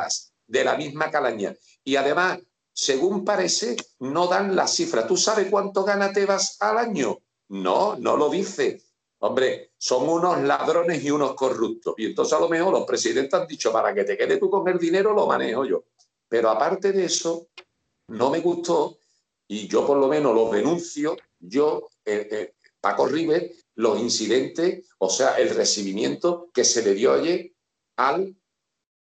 de la misma calaña. Y además, según parece, no dan la cifra. ¿Tú sabes cuánto gana Tebas al año? No, no lo dice. Hombre, son unos ladrones y unos corruptos. Y entonces a lo mejor los presidentes han dicho, para que te quede tú con el dinero, lo manejo yo. Pero aparte de eso, no me gustó, y yo por lo menos lo denuncio, yo, eh, eh, Paco River, los incidentes, o sea, el recibimiento que se le dio ayer al,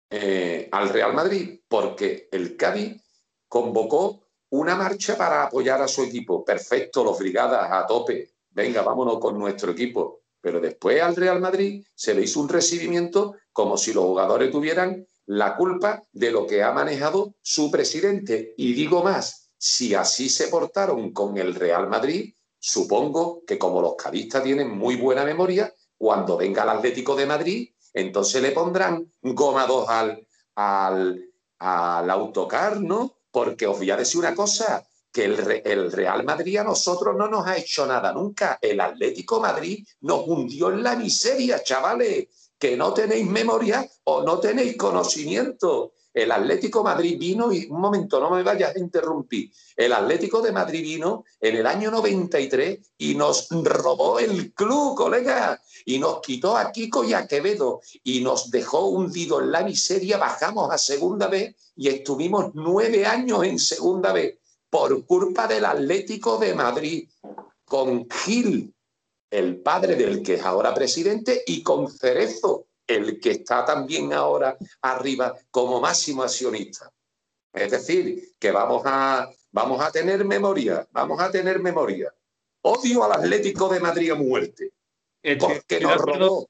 eh, al Real Madrid, porque el Cádiz convocó una marcha para apoyar a su equipo. Perfecto, los brigadas a tope, venga, vámonos con nuestro equipo. Pero después al Real Madrid se le hizo un recibimiento como si los jugadores tuvieran la culpa de lo que ha manejado su presidente. Y digo más, si así se portaron con el Real Madrid, supongo que como los cadistas tienen muy buena memoria, cuando venga el Atlético de Madrid, entonces le pondrán goma al, al, al autocar, ¿no? Porque os voy a decir una cosa, que el, Real Madrid a nosotros no nos ha hecho nada nunca. El Atlético Madrid nos hundió en la miseria, chavales, que no tenéis memoria o no tenéis conocimiento. El Atlético Madrid vino, y un momento, no me vayas a interrumpir. El Atlético de Madrid vino en el año 93 y nos robó el club, colega, y nos quitó a Kiko y a Quevedo y nos dejó hundido en la miseria. Bajamos a segunda vez y estuvimos nueve años en segunda vez por culpa del Atlético de Madrid, con Gil, el padre del que es ahora presidente, y con Cerezo, el que está también ahora arriba como máximo accionista. Es decir, que vamos a, vamos a tener memoria, vamos a tener memoria. Odio al Atlético de Madrid a muerte. porque nos robó.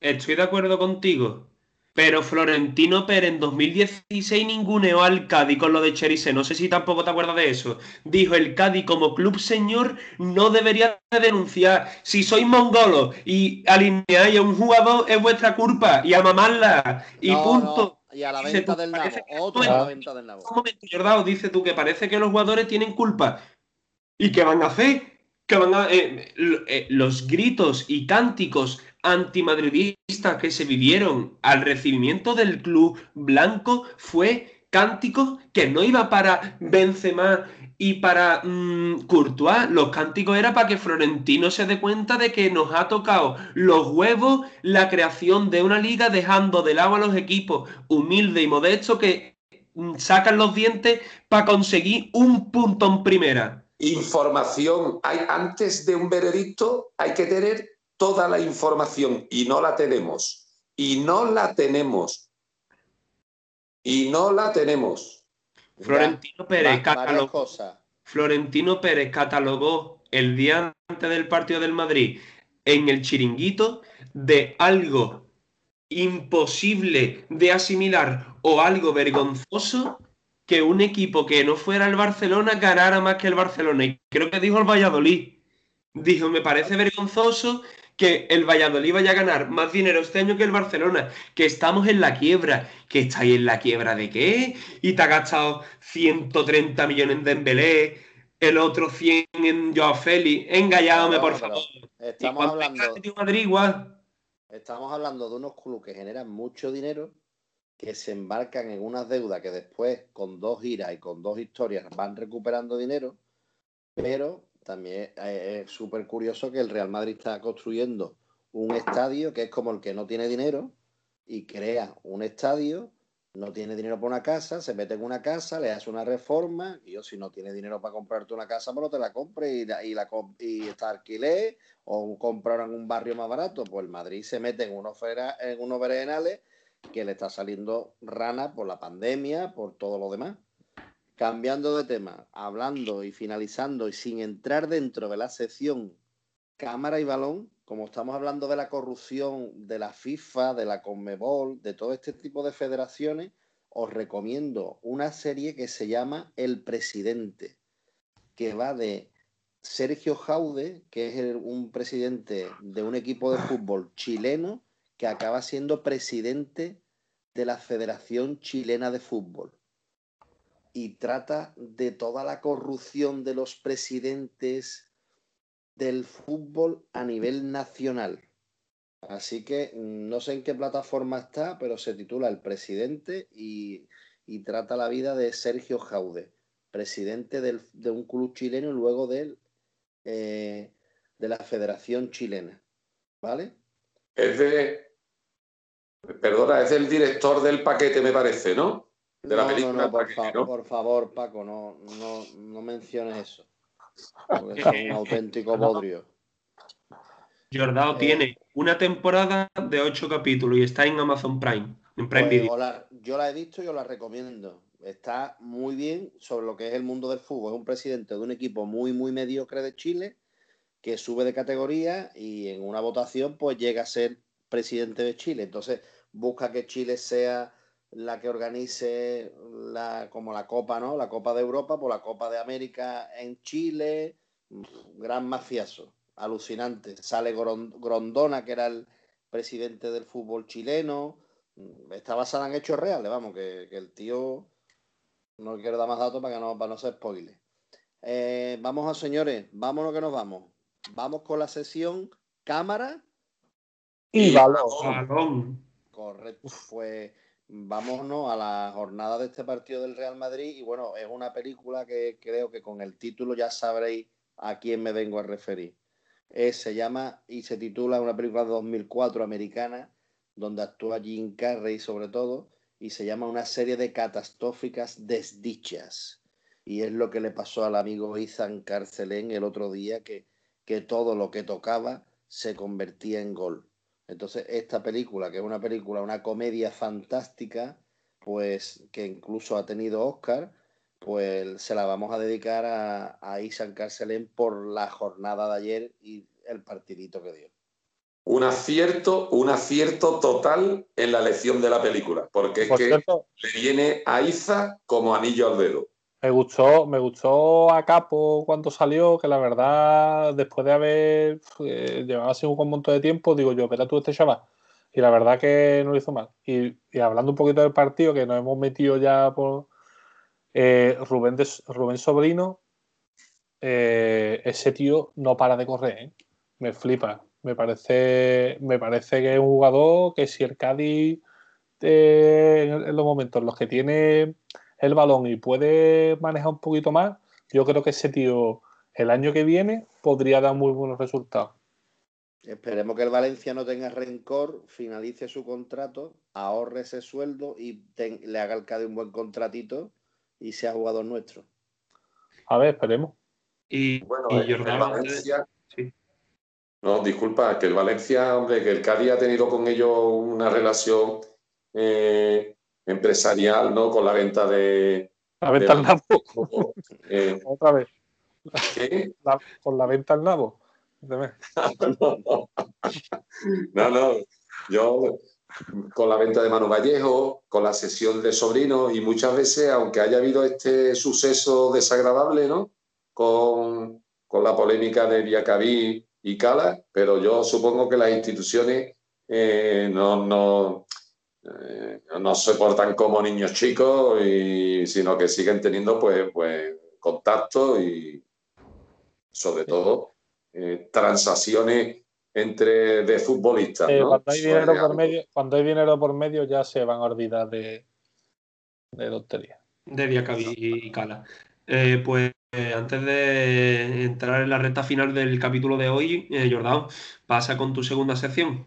Estoy de acuerdo contigo. Pero Florentino Pérez en 2016 ninguneó al Cádiz con lo de Cherise. No sé si tampoco te acuerdas de eso. Dijo, el Cádiz como club señor no debería denunciar. Si sois mongolos y alineáis a un jugador es vuestra culpa y a mamarla. Y punto.
Y a la venta del nabo. Otra la venta del nabo.
Un momento, Jordao, dice tú que parece que los jugadores tienen culpa. ¿Y qué van a hacer? Que van a, eh, eh, los gritos y cánticos antimadridistas que se vivieron al recibimiento del club blanco fue cánticos que no iba para Benzema y para mm, Courtois. Los cánticos era para que Florentino se dé cuenta de que nos ha tocado los huevos la creación de una liga dejando del agua a los equipos humildes y modestos que mm, sacan los dientes para conseguir un punto en primera.
Información. Hay, antes de un veredicto hay que tener toda la información y no la tenemos. Y no la tenemos. Y no la tenemos.
Florentino Pérez, catalogó, Florentino Pérez catalogó el día antes del partido del Madrid en el chiringuito de algo imposible de asimilar o algo vergonzoso que un equipo que no fuera el Barcelona ganara más que el Barcelona. Y creo que dijo el Valladolid. Dijo, me parece vergonzoso que el Valladolid vaya a ganar más dinero este año que el Barcelona, que estamos en la quiebra, que estáis en la quiebra de qué, y te ha gastado 130 millones en Dembélé, el otro 100 en Joao Félix, engañadme por favor.
Estamos hablando,
Madrid,
estamos hablando de unos clubes que generan mucho dinero, que se embarcan en unas deudas que después, con dos giras y con dos historias, van recuperando dinero, pero también es súper curioso que el Real Madrid está construyendo un estadio que es como el que no tiene dinero y crea un estadio no tiene dinero para una casa, se mete en una casa, le hace una reforma, y yo si no tiene dinero para comprarte una casa, pues no te la compre y, la, y, la, y está alquiler o comprar en un barrio más barato. Pues el Madrid se mete en unos, en unos berenjenales que le está saliendo rana por la pandemia, por todo lo demás. Cambiando de tema, hablando y finalizando y sin entrar dentro de la sección cámara y balón, como estamos hablando de la corrupción de la FIFA, de la Conmebol, de todo este tipo de federaciones, os recomiendo una serie que se llama El Presidente, que va de Sergio Jaude, que es un presidente de un equipo de fútbol chileno que acaba siendo presidente de la Federación Chilena de Fútbol. Y trata de toda la corrupción de los presidentes del fútbol a nivel nacional. Así que no sé en qué plataforma está, pero se titula El Presidente y, trata la vida de Sergio Jaude, presidente de un club chileno y luego eh, de la Federación Chilena. ¿Vale?
Es de. Perdona, es del director del paquete, me parece, ¿no? De la película.
por, por favor, Paco, no, no, no menciones eso. Porque es un auténtico bodrio.
Jordao tiene una temporada de ocho capítulos y está en Amazon Prime. En Prime
pues, Video. yo la he visto y os la recomiendo. Está muy bien sobre lo que es el mundo del fútbol. Es un presidente de un equipo muy, muy mediocre de Chile que sube de categoría y en una votación pues llega a ser presidente de Chile. Entonces busca que Chile sea la que organice la, como la Copa, ¿no? La Copa de Europa, por la Copa de América en Chile, gran mafioso, alucinante. Sale Grondona, que era el presidente del fútbol chileno. Está basada en hechos reales, vamos, que, el tío no quiero dar más datos para que no, para no ser spoiler. Eh, vamos a señores, vámonos que nos vamos. Vamos con la sesión cámara
y, balón.
Correcto, pues vámonos a la jornada de este partido del Real Madrid y bueno, es una película que creo que con el título ya sabréis a quién me vengo a referir. se llama y se titula una película de 2004 americana donde actúa Jim Carrey sobre todo y se llama una serie de catastróficas desdichas. Y es lo que le pasó al amigo Ethan Carcelén el otro día que, que todo lo que tocaba se convertía en gol. Entonces, esta película, que es una película, una comedia fantástica, pues que incluso ha tenido Oscar, pues se la vamos a dedicar a, a Isan Carcelén por la jornada de ayer y el partidito que dio.
Un acierto, un acierto total en la elección de la película, porque es que le viene a Isa como anillo al dedo.
Me gustó, me gustó a Capo cuando salió, que la verdad, después de haber eh, llevado así un montón de tiempo, digo yo, espera tú este chaval. Y la verdad que no lo hizo mal. Y, hablando un poquito del partido, que nos hemos metido ya por eh, Rubén, Rubén Sobrino, eh, ese tío no para de correr, me flipa. Me parece, me parece que es un jugador que si el Cádiz en los momentos en los que tiene el balón y puede manejar un poquito más, yo creo que ese tío el año que viene podría dar muy buenos resultados.
Esperemos que el Valencia no tenga rencor, finalice su contrato, ahorre ese sueldo y le haga al CADE un buen contratito y sea jugador nuestro.
A ver, esperemos.
Y, bueno, el Valencia. No, disculpa, que el Valencia, hombre, que el Cádiz ha tenido con ellos una relación eh, empresarial, ¿no? Con la venta de.
La venta al nabo. Eh, Otra vez. ¿Qué? con la venta al nabo.
no, no. Yo con la venta de Manu Vallejo, con la sesión de sobrino y muchas veces, aunque haya habido este suceso desagradable, ¿no? Con, con la polémica de Viacabí y Cala, pero yo supongo que las instituciones eh, no, no, eh, no se portan como niños chicos, y, sino que siguen teniendo pues, pues contacto y sobre todo eh, transacciones entre de futbolistas.
cuando, hay dinero por medio, cuando hay dinero por medio ya se van a olvidar de, de lotería.
De Diacabi y Cala. Eh, pues antes de entrar en la recta final del capítulo de hoy, Jordán, pasa con tu segunda sección.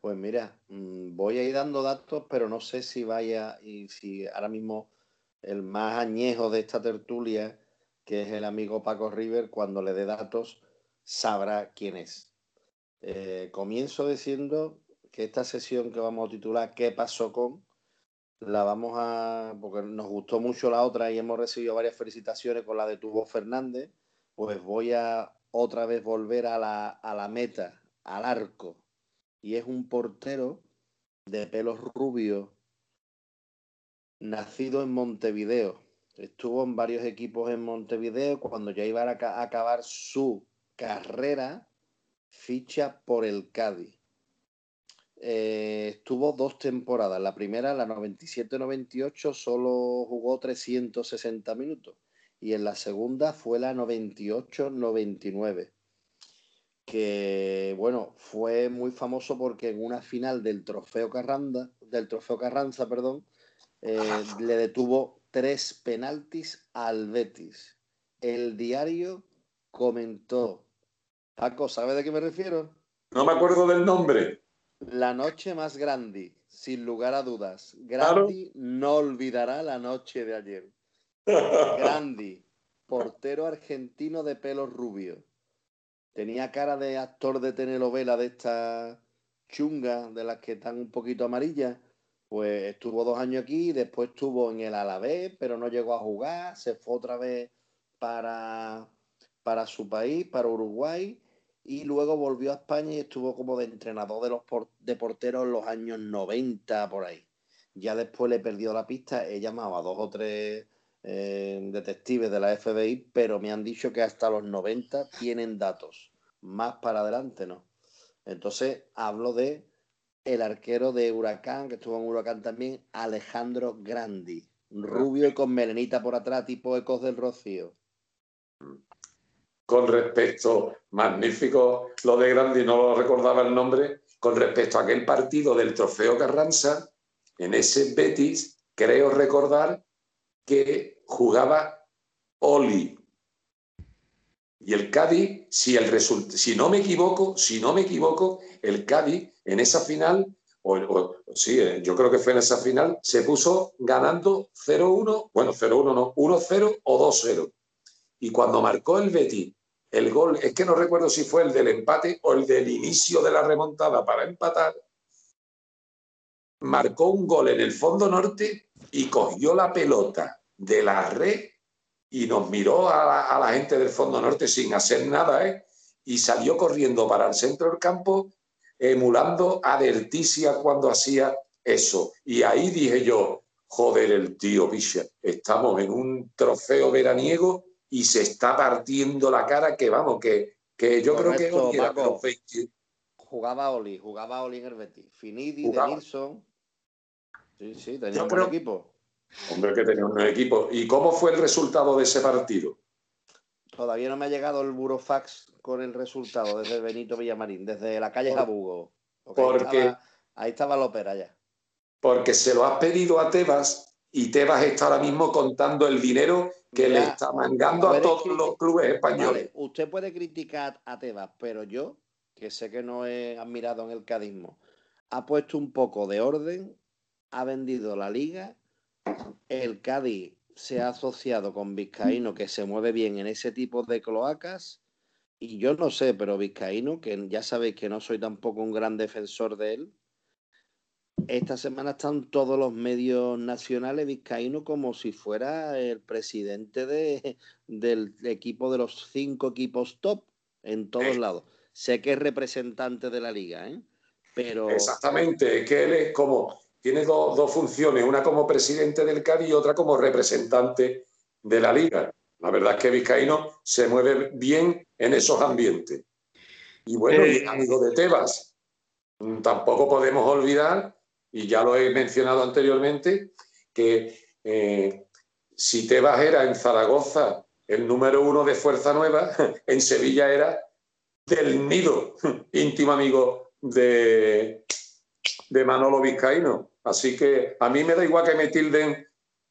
Pues mira, mm, voy a ir dando datos, pero no sé si vaya y si ahora mismo el más añejo de esta tertulia, que es el amigo Paco River, cuando le dé datos, sabrá quién es. Eh, comienzo diciendo que esta sesión que vamos a titular ¿Qué pasó con? La vamos a. porque nos gustó mucho la otra y hemos recibido varias felicitaciones con la de Tubo Fernández. Pues voy a otra vez volver a la, a la meta, al arco. Y es un portero de pelos rubios, nacido en Montevideo. Estuvo en varios equipos en Montevideo. Cuando ya iba a acabar su carrera, ficha por el Cádiz. Eh, estuvo dos temporadas. La primera, la 97-98, solo jugó 360 minutos. Y en la segunda fue la 98-99. Que, bueno, fue muy famoso porque en una final del Trofeo Carranza, del Trofeo Carranza, perdón, eh, le detuvo tres penaltis al Betis. El diario comentó. Paco, ¿sabe de qué me refiero?
No me acuerdo del nombre.
La noche más grande, sin lugar a dudas. Grandi no olvidará la noche de ayer. Grandi, portero argentino de pelo rubio. Tenía cara de actor de telenovela de esta chunga, de las que están un poquito amarillas. Pues estuvo dos años aquí, después estuvo en el Alavés, pero no llegó a jugar, se fue otra vez para, para su país, para Uruguay, y luego volvió a España y estuvo como de entrenador de los de porteros en los años 90 por ahí. Ya después le perdió la pista, he llamado a dos o tres detectives de la FBI, pero me han dicho que hasta los 90 tienen datos. Más para adelante no. Entonces hablo de el arquero de Huracán, que estuvo en Huracán también, Alejandro Grandi. Rubio y con melenita por atrás, tipo Ecos del Rocío
con respecto, magnífico lo de Grandi, no lo recordaba el nombre, con respecto a aquel partido del Trofeo Carranza, en ese Betis, creo recordar que jugaba Oli. Y el Cádiz, si, el si no me equivoco, si no me equivoco, el Cádiz en esa final, o, sí, eh, yo creo que fue en esa final, se puso ganando 0-1, bueno, 0-1 no, 1-0 o 2-0. Y cuando marcó el Betis el gol, es que no recuerdo si fue el del empate o el del inicio de la remontada para empatar, marcó un gol en el fondo norte y cogió la pelota de la red y nos miró a la, gente del fondo norte sin hacer nada, ¿eh? Y salió corriendo para el centro del campo, emulando a Derticia cuando hacía eso. Y ahí dije yo, joder, el tío Picha, estamos en un trofeo veraniego y se está partiendo la cara que vamos, que, que yo creo que
Jugaba Oli, jugaba Oli en el Betis. Finidi, de Nilsson. Sí, sí, tenía un buen equipo.
Hombre, que tenía un equipo. ¿Y cómo fue el resultado de ese partido?
Todavía no me ha llegado el burofax con el resultado desde Benito Villamarín, desde la calle Jabugo.
Porque
ahí estaba, la ópera ya.
Porque se lo has pedido a Tebas y Tebas está ahora mismo contando el dinero que le está mangando a todos los clubes españoles.
usted puede criticar a Tebas, pero yo, que sé que no he admirado en el cadismo, ha puesto un poco de orden, ha vendido la liga, el Cádiz se ha asociado con Vizcaíno, que se mueve bien en ese tipo de cloacas, y yo no sé, pero Vizcaíno, que ya sabéis que no soy tampoco un gran defensor de él, esta semana están todos los medios nacionales vizcaínos como si fuera el presidente de, del equipo de los cinco equipos top en todos lados. Sé que es representante de la liga, ¿eh? Pero...
Exactamente, es que él es como, tiene dos, funciones, una como presidente del Cádiz y otra como representante de la liga. La verdad es que Vizcaíno se mueve bien en esos ambientes. Y bueno, eh, amigo de Tebas, tampoco podemos olvidar y ya lo he mencionado anteriormente, que eh, si Tebas era en Zaragoza el número uno de Fuerza Nueva, en Sevilla era del Nido, íntimo amigo de, de Manolo Vizcaíno. Así que a mí me da igual que me tilden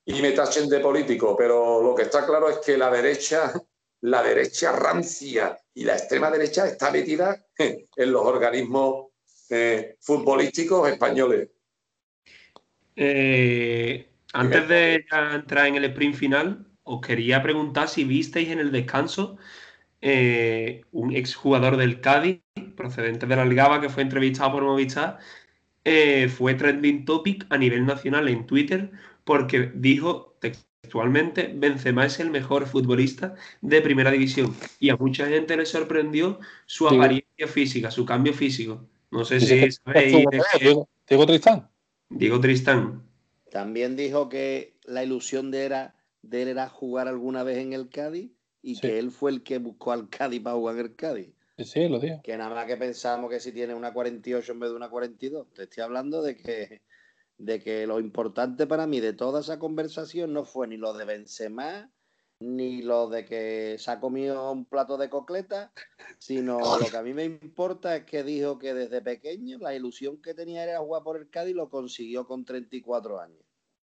y me tachen de político, pero lo que está claro es que la derecha, la derecha rancia y la extrema derecha está metida en los organismos eh, futbolísticos españoles.
Eh, antes de entrar en el sprint final, os quería preguntar si visteis en el descanso eh, un exjugador del Cádiz, procedente de la Algaba, que fue entrevistado por Movistar, fue trending topic a nivel nacional en Twitter porque dijo textualmente Benzema es el mejor futbolista de primera división y a mucha gente le sorprendió su apariencia física, su cambio físico. No sé si sabéis.
Diego, Tristán.
Diego Tristán.
También dijo que la ilusión de, era, de él era jugar alguna vez en el Cádiz y que él fue el que buscó al Cádiz para jugar en el Cádiz.
Sí, lo.
Que nada más que pensamos que si tiene una 48 en vez de una 42. Te estoy hablando de que, de que lo importante para mí de toda esa conversación no fue ni lo de Benzema, ni lo de que se ha comido un plato de cocleta, sino lo que a mí me importa es que dijo que desde pequeño la ilusión que tenía era jugar por el Cádiz y lo consiguió con 34 años.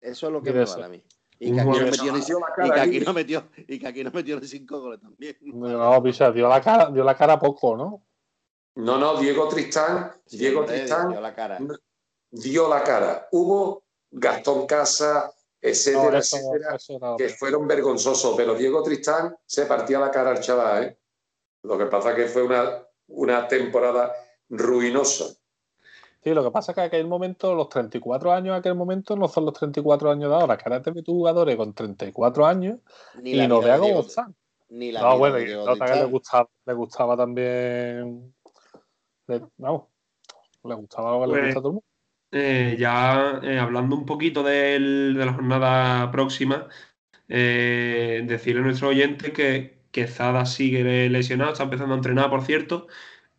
Eso es lo que me vale a mí. Y que, aquí no metió ni, y que aquí no metió y que aquí no metió ni cinco goles también.
No, Pisa, dio la cara, dio la cara poco, ¿no?
No, no, Diego Tristán, Diego Tristán
dio la cara.
Dio la cara. Hubo Gastón Casa, etcétera, etcétera, que fueron vergonzosos, pero Diego Tristán se partía la cara al chaval, ¿eh? Lo que pasa es que fue una, una temporada ruinosa.
Sí, lo que pasa es que en aquel momento, los 34 años en aquel momento no son los 34 años de ahora. Que ahora te ves tus jugadores con 34 años y no vea cómo están.
Ni la
no, bueno, y nota que le gustaba, le gustaba también. Le, vamos, le gustaba, le
Pues-
gusta a todo el mundo.
Eh, ya eh, hablando un poquito del- de la jornada próxima, eh, decirle a nuestro oyente que, que Zada sigue lesionado, está empezando a entrenar, por cierto.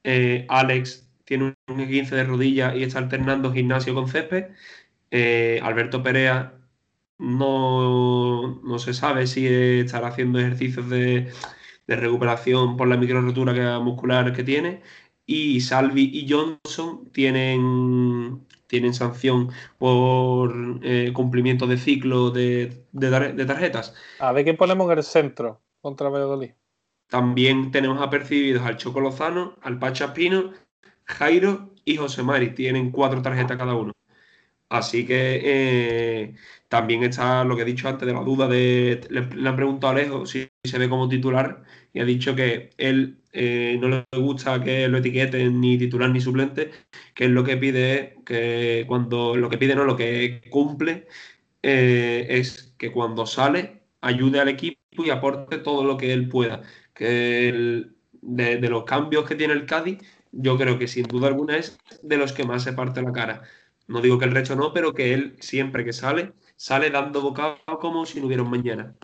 Eh, Alex tiene un 15 de rodilla y está alternando gimnasio con césped. Eh, Alberto Perea no, no se sabe si estará haciendo ejercicios de, de recuperación por la micro rotura que- muscular que tiene. Y Salvi y Johnson tienen, tienen sanción por eh, cumplimiento de ciclo de, de tar- de tarjetas.
A ver quién ponemos en el centro contra Valladolid.
También tenemos apercibidos al Choco Lozano, al Pachapino, Jairo y José Mari. Tienen cuatro tarjetas cada uno. Así que eh, también está lo que he dicho antes de la duda de. Le, han preguntado a Alejo si se ve como titular y ha dicho que él eh, no le gusta que lo etiqueten ni titular ni suplente, que él lo que pide es que cuando. Lo que pide no, lo que cumple eh, es que cuando sale ayude al equipo y aporte todo lo que él pueda. Que de, de los cambios que tiene el Cádiz, yo creo que sin duda alguna es de los que más se parte la cara. No digo que el resto no, pero que él siempre que sale, sale dando bocado como si no hubiera un mañana.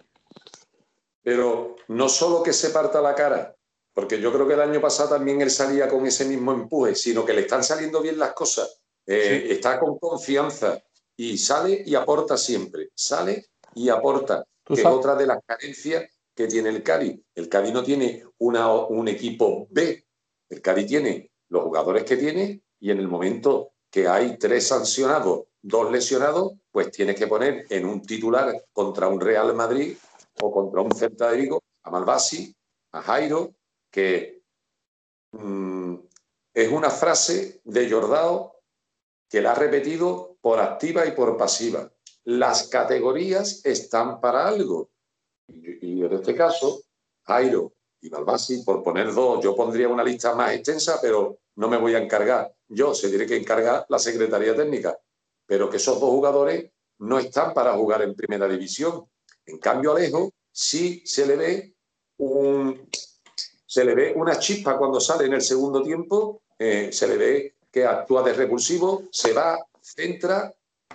Pero no solo que se parta la cara, porque yo creo que el año pasado también él salía con ese mismo empuje, sino que le están saliendo bien las cosas. Eh, Está con confianza y sale y aporta siempre. Sale y aporta, es otra de las carencias que tiene el Cádiz. El Cádiz no tiene una, un equipo B. El Cádiz tiene los jugadores que tiene y en el momento que hay tres sancionados, dos lesionados, pues tienes que poner en un titular contra un Real Madrid o contra un Celta de Vigo a Malvasi, a Jairo, que mm, es una frase de Jordao que la ha repetido por activa y por pasiva. Las categorías están para algo. Y, y en este caso, Jairo y Malvasi, por poner dos, yo pondría una lista más extensa, pero no me voy a encargar. Yo se tiene que encargar la Secretaría Técnica. Pero que esos dos jugadores no están para jugar en primera división. En cambio, Alejo sí se le ve un, se le ve una chispa cuando sale en el segundo tiempo, eh, se le ve que actúa de repulsivo, se va, centra,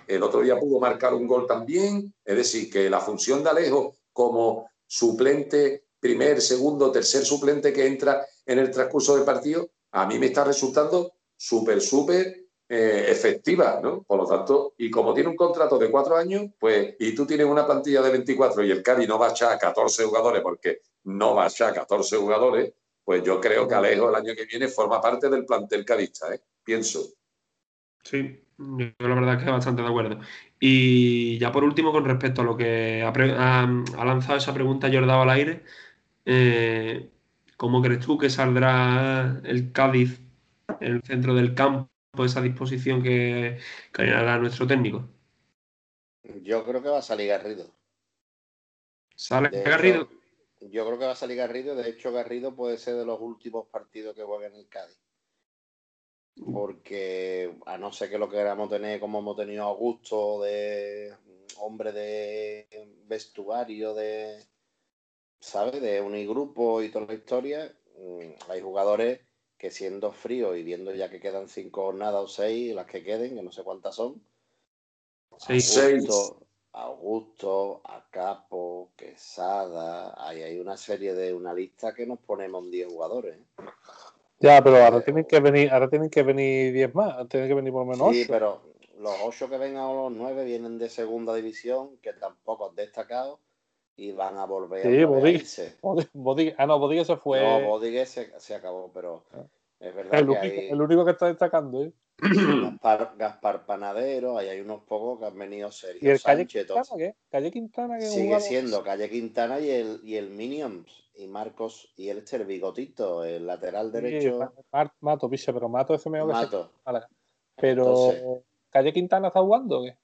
el otro día pudo marcar un gol también, es decir, que la función de Alejo como suplente, primer, segundo, tercer suplente que entra en el transcurso del partido, a mí me está resultando súper, súper eh, efectiva, ¿no? Por lo tanto, y como tiene un contrato de cuatro años, pues, y tú tienes una plantilla de 24 y el Cádiz no va a echar a 14 jugadores porque no va a echar 14 jugadores, pues yo creo que Alejo el año que viene forma parte del plantel cadista, ¿eh? Pienso.
Sí, yo la verdad es que bastante de acuerdo. Y ya por último, con respecto a lo que ha lanzado esa pregunta Jordao al aire, eh, ¿cómo crees tú que saldrá el Cádiz en el centro del campo esa disposición que, que hará nuestro técnico.
Yo creo que va a salir Garrido.
¿Sale Garrido?
Yo creo que va a salir Garrido. De hecho, Garrido puede ser de los últimos partidos que juegue en el Cádiz. Porque a no ser que lo queramos tener como hemos tenido a Augusto, de hombre de vestuario, de, ¿sabes? De unigrupo y toda la historia, mm, hay jugadores que siendo frío y viendo ya que quedan cinco jornadas o seis, las que queden, que no sé cuántas son,
Seis.
Augusto, Augusto, Acapo, Quesada, ahí hay una serie de una lista que nos ponemos 10 jugadores. ¿eh?
Ya, pero ahora tienen que venir, ahora tienen que venir 10 más, tienen que venir por lo menos 8.
Sí, pero los 8 que vengan o los 9 vienen de segunda división, que tampoco han destacado, y van a volver
Sí,
a irse.
Ah, no, Bodigues se fue.
No, Bodigues se, se acabó, pero
Ah.
es verdad
el,
que hay
el único que está destacando, ¿eh?
Gaspar, Gaspar Panadero, ahí hay unos pocos que han venido
¿Y
Sergio
el Calle Quintana qué? Calle Quintana que
Sigue siendo Calle Quintana y el, y el Minions y Marcos y el este, el bigotito, el lateral
Sí,
derecho,
Ma- Mar- Mato, piche, pero Mato ese medio que se
Mato.
Pero
Entonces-
Calle Quintana está jugando, ¿o ¿qué?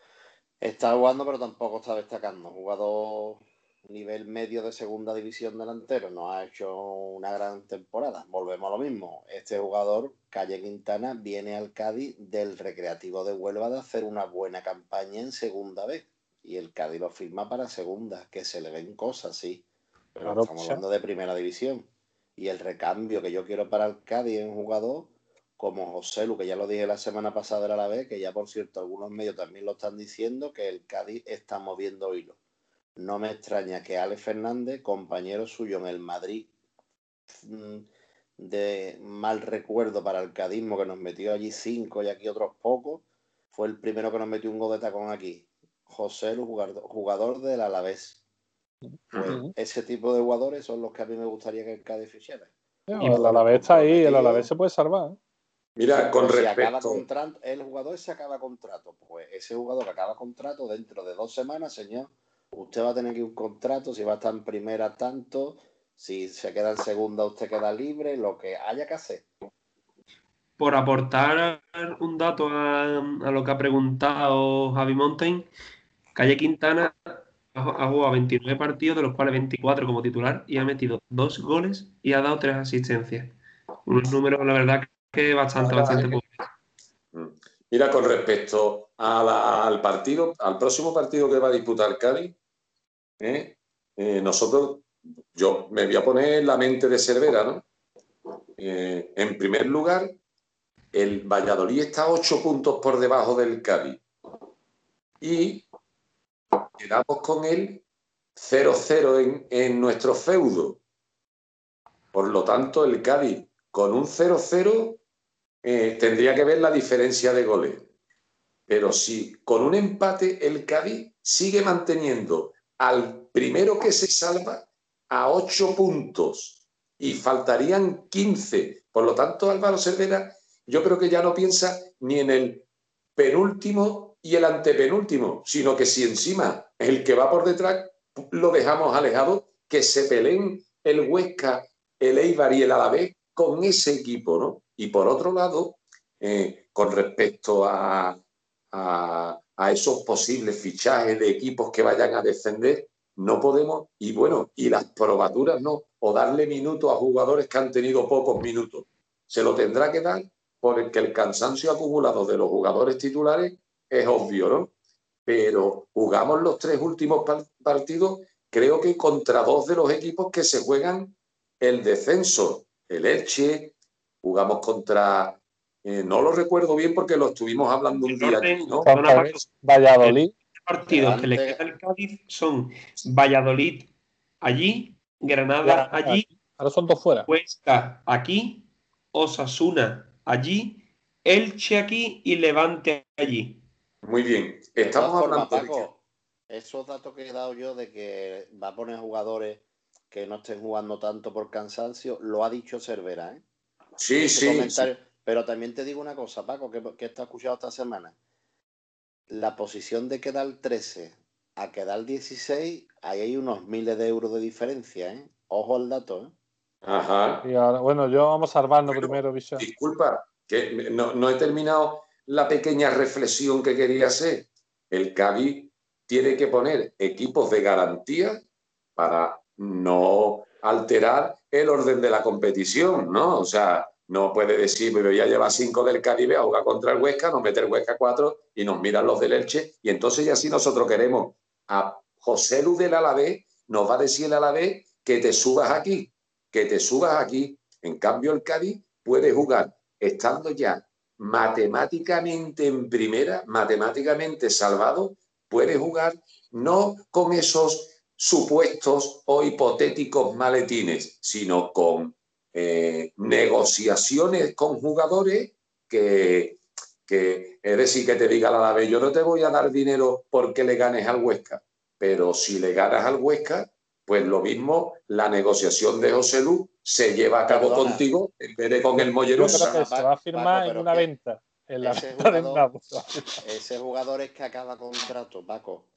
Está jugando, pero tampoco está destacando. Jugador nivel medio de segunda división delantero, no ha hecho una gran temporada. Volvemos a lo mismo. Este jugador, Calle Quintana, viene al Cádiz del Recreativo de Huelva de hacer una buena campaña en segunda vez. Y el Cádiz lo firma para segunda, que se le ven cosas, sí. Pero
Claro,
estamos hablando de primera división. Y el recambio que yo quiero para el Cádiz es un jugador como José Lu, que ya lo dije la semana pasada era la vez, que ya por cierto algunos medios también lo están diciendo, que el Cádiz está moviendo hilos. No me extraña que Alex Fernández, compañero suyo en el Madrid, mm, de mal recuerdo para el cadismo, que nos metió allí cinco y aquí otros pocos, fue el primero que nos metió un gol de tacón aquí. José Lu, jugador, jugador del Alavés. Pues ese tipo de jugadores son los que a mí me gustaría que el Cádiz fichara.
el Alavés está ahí, el. Alavés se puede salvar. ¿eh?
Mira, con
Pues si acaba
respecto.
contrato, el jugador se acaba contrato. Pues ese jugador que acaba contrato dentro de dos semanas, señor, usted va a tener que un contrato, si va a estar en primera tanto, si se queda en segunda usted queda libre, lo que haya que hacer.
Por aportar un dato a, a lo que ha preguntado Javi Mountain, Calle Quintana ha jugado 29 partidos, de los cuales 24 como titular, y ha metido dos goles y ha dado tres asistencias. Unos números, la verdad, que bastante, bastante buenos.
Mira, con respecto a la- al partido, al próximo partido que va a disputar Cádiz, ¿eh? Eh, nosotros, yo me voy a poner la mente de Cervera, ¿no? Eh, en primer lugar, el Valladolid está ocho puntos por debajo del Cádiz. Y quedamos con él 0-0 en, en nuestro feudo. Por lo tanto, el Cádiz con un 0-0 eh, tendría que ver la diferencia de goles. Pero si con un empate el Cádiz sigue manteniendo al primero que se salva a 8 puntos y faltarían 15. Por lo tanto, Álvaro Cervera, yo creo que ya no piensa ni en el penúltimo y el antepenúltimo, sino que si encima el que va por detrás lo dejamos alejado, que se peleen el Huesca, el Eibar y el Alavés con ese equipo, ¿no? Y por otro lado, eh, con respecto a, a esos posibles fichajes de equipos que vayan a defender, no podemos, y bueno, y las probaturas no, o darle minutos a jugadores que han tenido pocos minutos. Se lo tendrá que dar porque el cansancio acumulado de los jugadores titulares es obvio, ¿no? Pero jugamos los tres últimos par- partidos, creo que contra dos de los equipos que se juegan el descenso, el Elche, jugamos contra, eh, no lo recuerdo bien porque lo estuvimos hablando un día aquí, ¿no?
Valladolid,
partidos que le queda al Cádiz son Valladolid allí, Granada allí,
ahora son dos fuera.
Huesca aquí, Osasuna allí, Elche aquí y Levante allí.
Muy bien, estamos hablando
Paco, esos datos que he dado yo de que va a poner jugadores que no estén jugando tanto por cansancio, lo ha dicho Cervera, ¿eh?
Sí,
Ese
sí, sí.
Pero también te digo una cosa, Paco, que, que está escuchado esta semana. La posición de quedar 13 a quedar 16, ahí hay unos miles de euros de diferencia, ¿eh? Ojo al dato, ¿eh?
Ajá.
Y ahora, bueno, yo vamos a salvarnos
Bueno,
primero, bicho.
Disculpa, que no, no he terminado la pequeña reflexión que quería hacer. El Cádiz tiene que poner equipos de garantía para no alterar el orden de la competición, ¿no? O sea, no puede decir, me voy a llevar cinco del Caribe a jugar contra el Huesca, nos mete el Huesca cuatro y nos miran los del Elche. Y entonces ya si nosotros queremos a José Luz del Alavés, nos va a decir el Alavés que te subas aquí, que te subas aquí. En cambio, el Cádiz puede jugar estando ya matemáticamente en primera, matemáticamente salvado, puede jugar no con esos supuestos o hipotéticos maletines, sino con eh, negociaciones con jugadores que, que, es decir, que te diga la vez, yo no te voy a dar dinero porque le ganes al Huesca, pero si le ganas al Huesca, pues lo mismo, la negociación de José Luz se lleva a cabo contigo en vez de con el Mollero.
se va a firmar en una venta. En la
ese, jugador, ese jugador es que acaba contrato, Paco.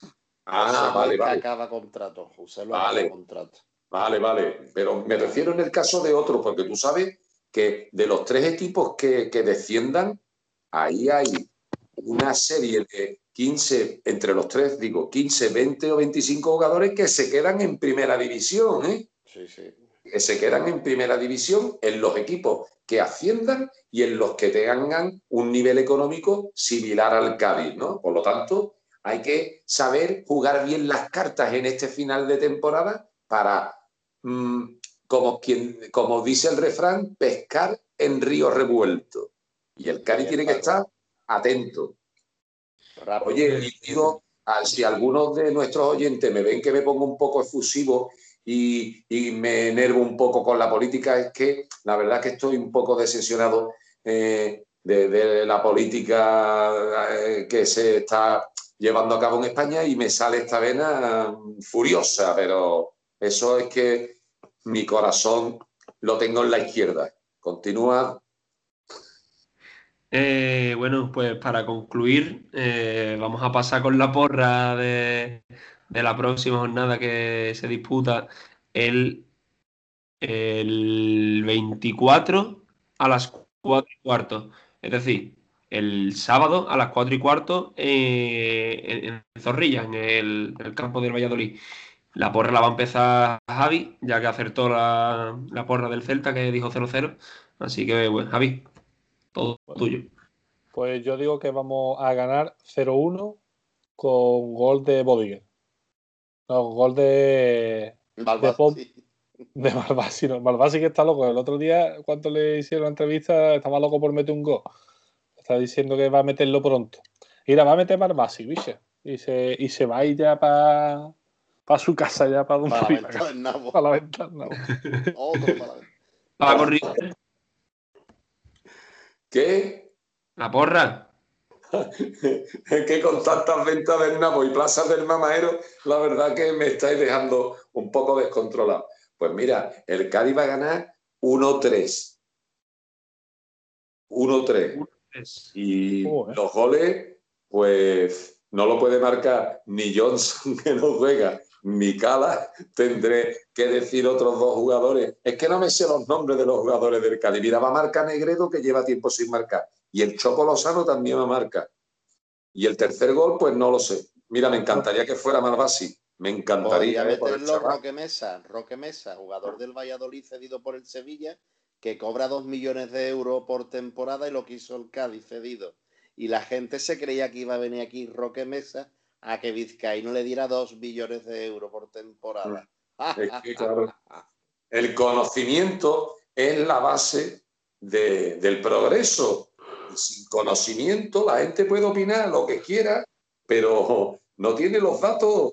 Ah, vale, vale.
acaba contrato. José lo vale. contrato.
Vale, vale. Pero me refiero en el caso de otro, porque tú sabes que de los tres equipos que, que desciendan, ahí hay una serie de 15, entre los tres, digo, 15, 20 o 25 jugadores que se quedan en primera división, ¿eh?
Sí, sí.
Que se quedan en primera división en los equipos que asciendan y en los que tengan un nivel económico similar al Cádiz, ¿no? Por lo tanto, hay que saber jugar bien las cartas en este final de temporada para, mm, como, quien, como dice el refrán, pescar en río revuelto. Y el Cádiz tiene que estar atento. Oye, digo, si algunos de nuestros oyentes me ven que me pongo un poco efusivo y, me enervo un poco con la política, es que la verdad que estoy un poco decepcionado eh, de, la política eh, que se está llevando a cabo en España y me sale esta vena furiosa, pero eso es que mi corazón lo tengo en la izquierda. Continúa
eh, bueno, pues para concluir, eh, vamos a pasar con la porra de, la próxima jornada que se disputa el, el 24 a las 4 y cuarto. Es decir, el sábado a las 4 y cuarto eh, en, Zorrilla, en el, campo del Valladolid. La porra la va a empezar Javi, ya que acertó la, la porra del Celta que dijo 0-0. Así que, bueno, Javi, todo tuyo.
Pues yo digo que vamos a ganar 0-1 con gol de Bodiger. No, gol de.
Malvasi.
De, Malvasi, no. Malvasi que está loco. El otro día, cuando le hicieron la entrevista, estaba loco por meter un gol. Está diciendo que va a meterlo pronto. Mira, va a meter Malvasi, ¿viste? Y se, y se va a ir ya para para su casa, ya para donde
Para la ventana del nabo.
Para la ventana.
Otro para la ventana.
Correr.
¿Qué?
La porra.
es que con tantas ventas del Nabo y plazas del Mamadero, la verdad que me estáis dejando un poco descontrolado. Pues mira, el Cádiz va a ganar 1-3. 1-3. Y los goles, pues no lo puede marcar ni Johnson, que no juega, ni Cala. Tendré que decir otros dos jugadores. Es que no me sé los nombres de los jugadores del Cádiz. Mira, va a marcar Negredo, que lleva tiempo sin marcar. Y el Choco Lozano también me marca. Y el tercer gol, pues no lo sé. Mira, me encantaría que fuera Malvasi. Me encantaría.
meterlo Roque Mesa, Roque Mesa, jugador del Valladolid cedido por el Sevilla, que cobra dos millones de euros por temporada y lo quiso el Cádiz cedido. Y la gente se creía que iba a venir aquí Roque Mesa a que Vizcaíno le diera dos millones de euros por temporada.
el conocimiento es la base del progreso sin conocimiento la gente puede opinar lo que quiera, pero no tiene los datos.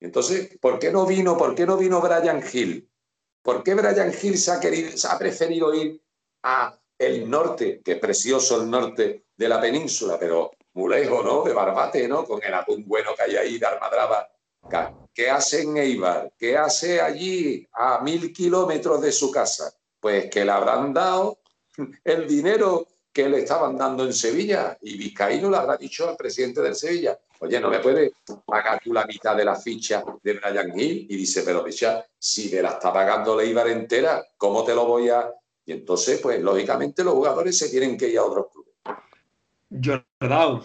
Entonces, ¿por qué no vino, por qué no vino Brian Hill? ¿Por qué Brian Hill se ha, querido, se ha preferido ir a el norte, que es precioso el norte de la península, pero muy lejos, ¿no? De Barbate, ¿no? Con el atún bueno que hay ahí de Armadraba. ¿Qué hace en Eibar? ¿Qué hace allí a mil kilómetros de su casa? Pues que le habrán dado el dinero que le estaban dando en Sevilla y Vizcaíno le habrá dicho al presidente del Sevilla, oye, no me puede pagar tú la mitad de la ficha de Brian Hill y dice, pero dicha, si me la está pagando Leibar entera, ¿cómo te lo voy a Y entonces, pues lógicamente los jugadores se tienen que ir a otros clubes.
Jordao,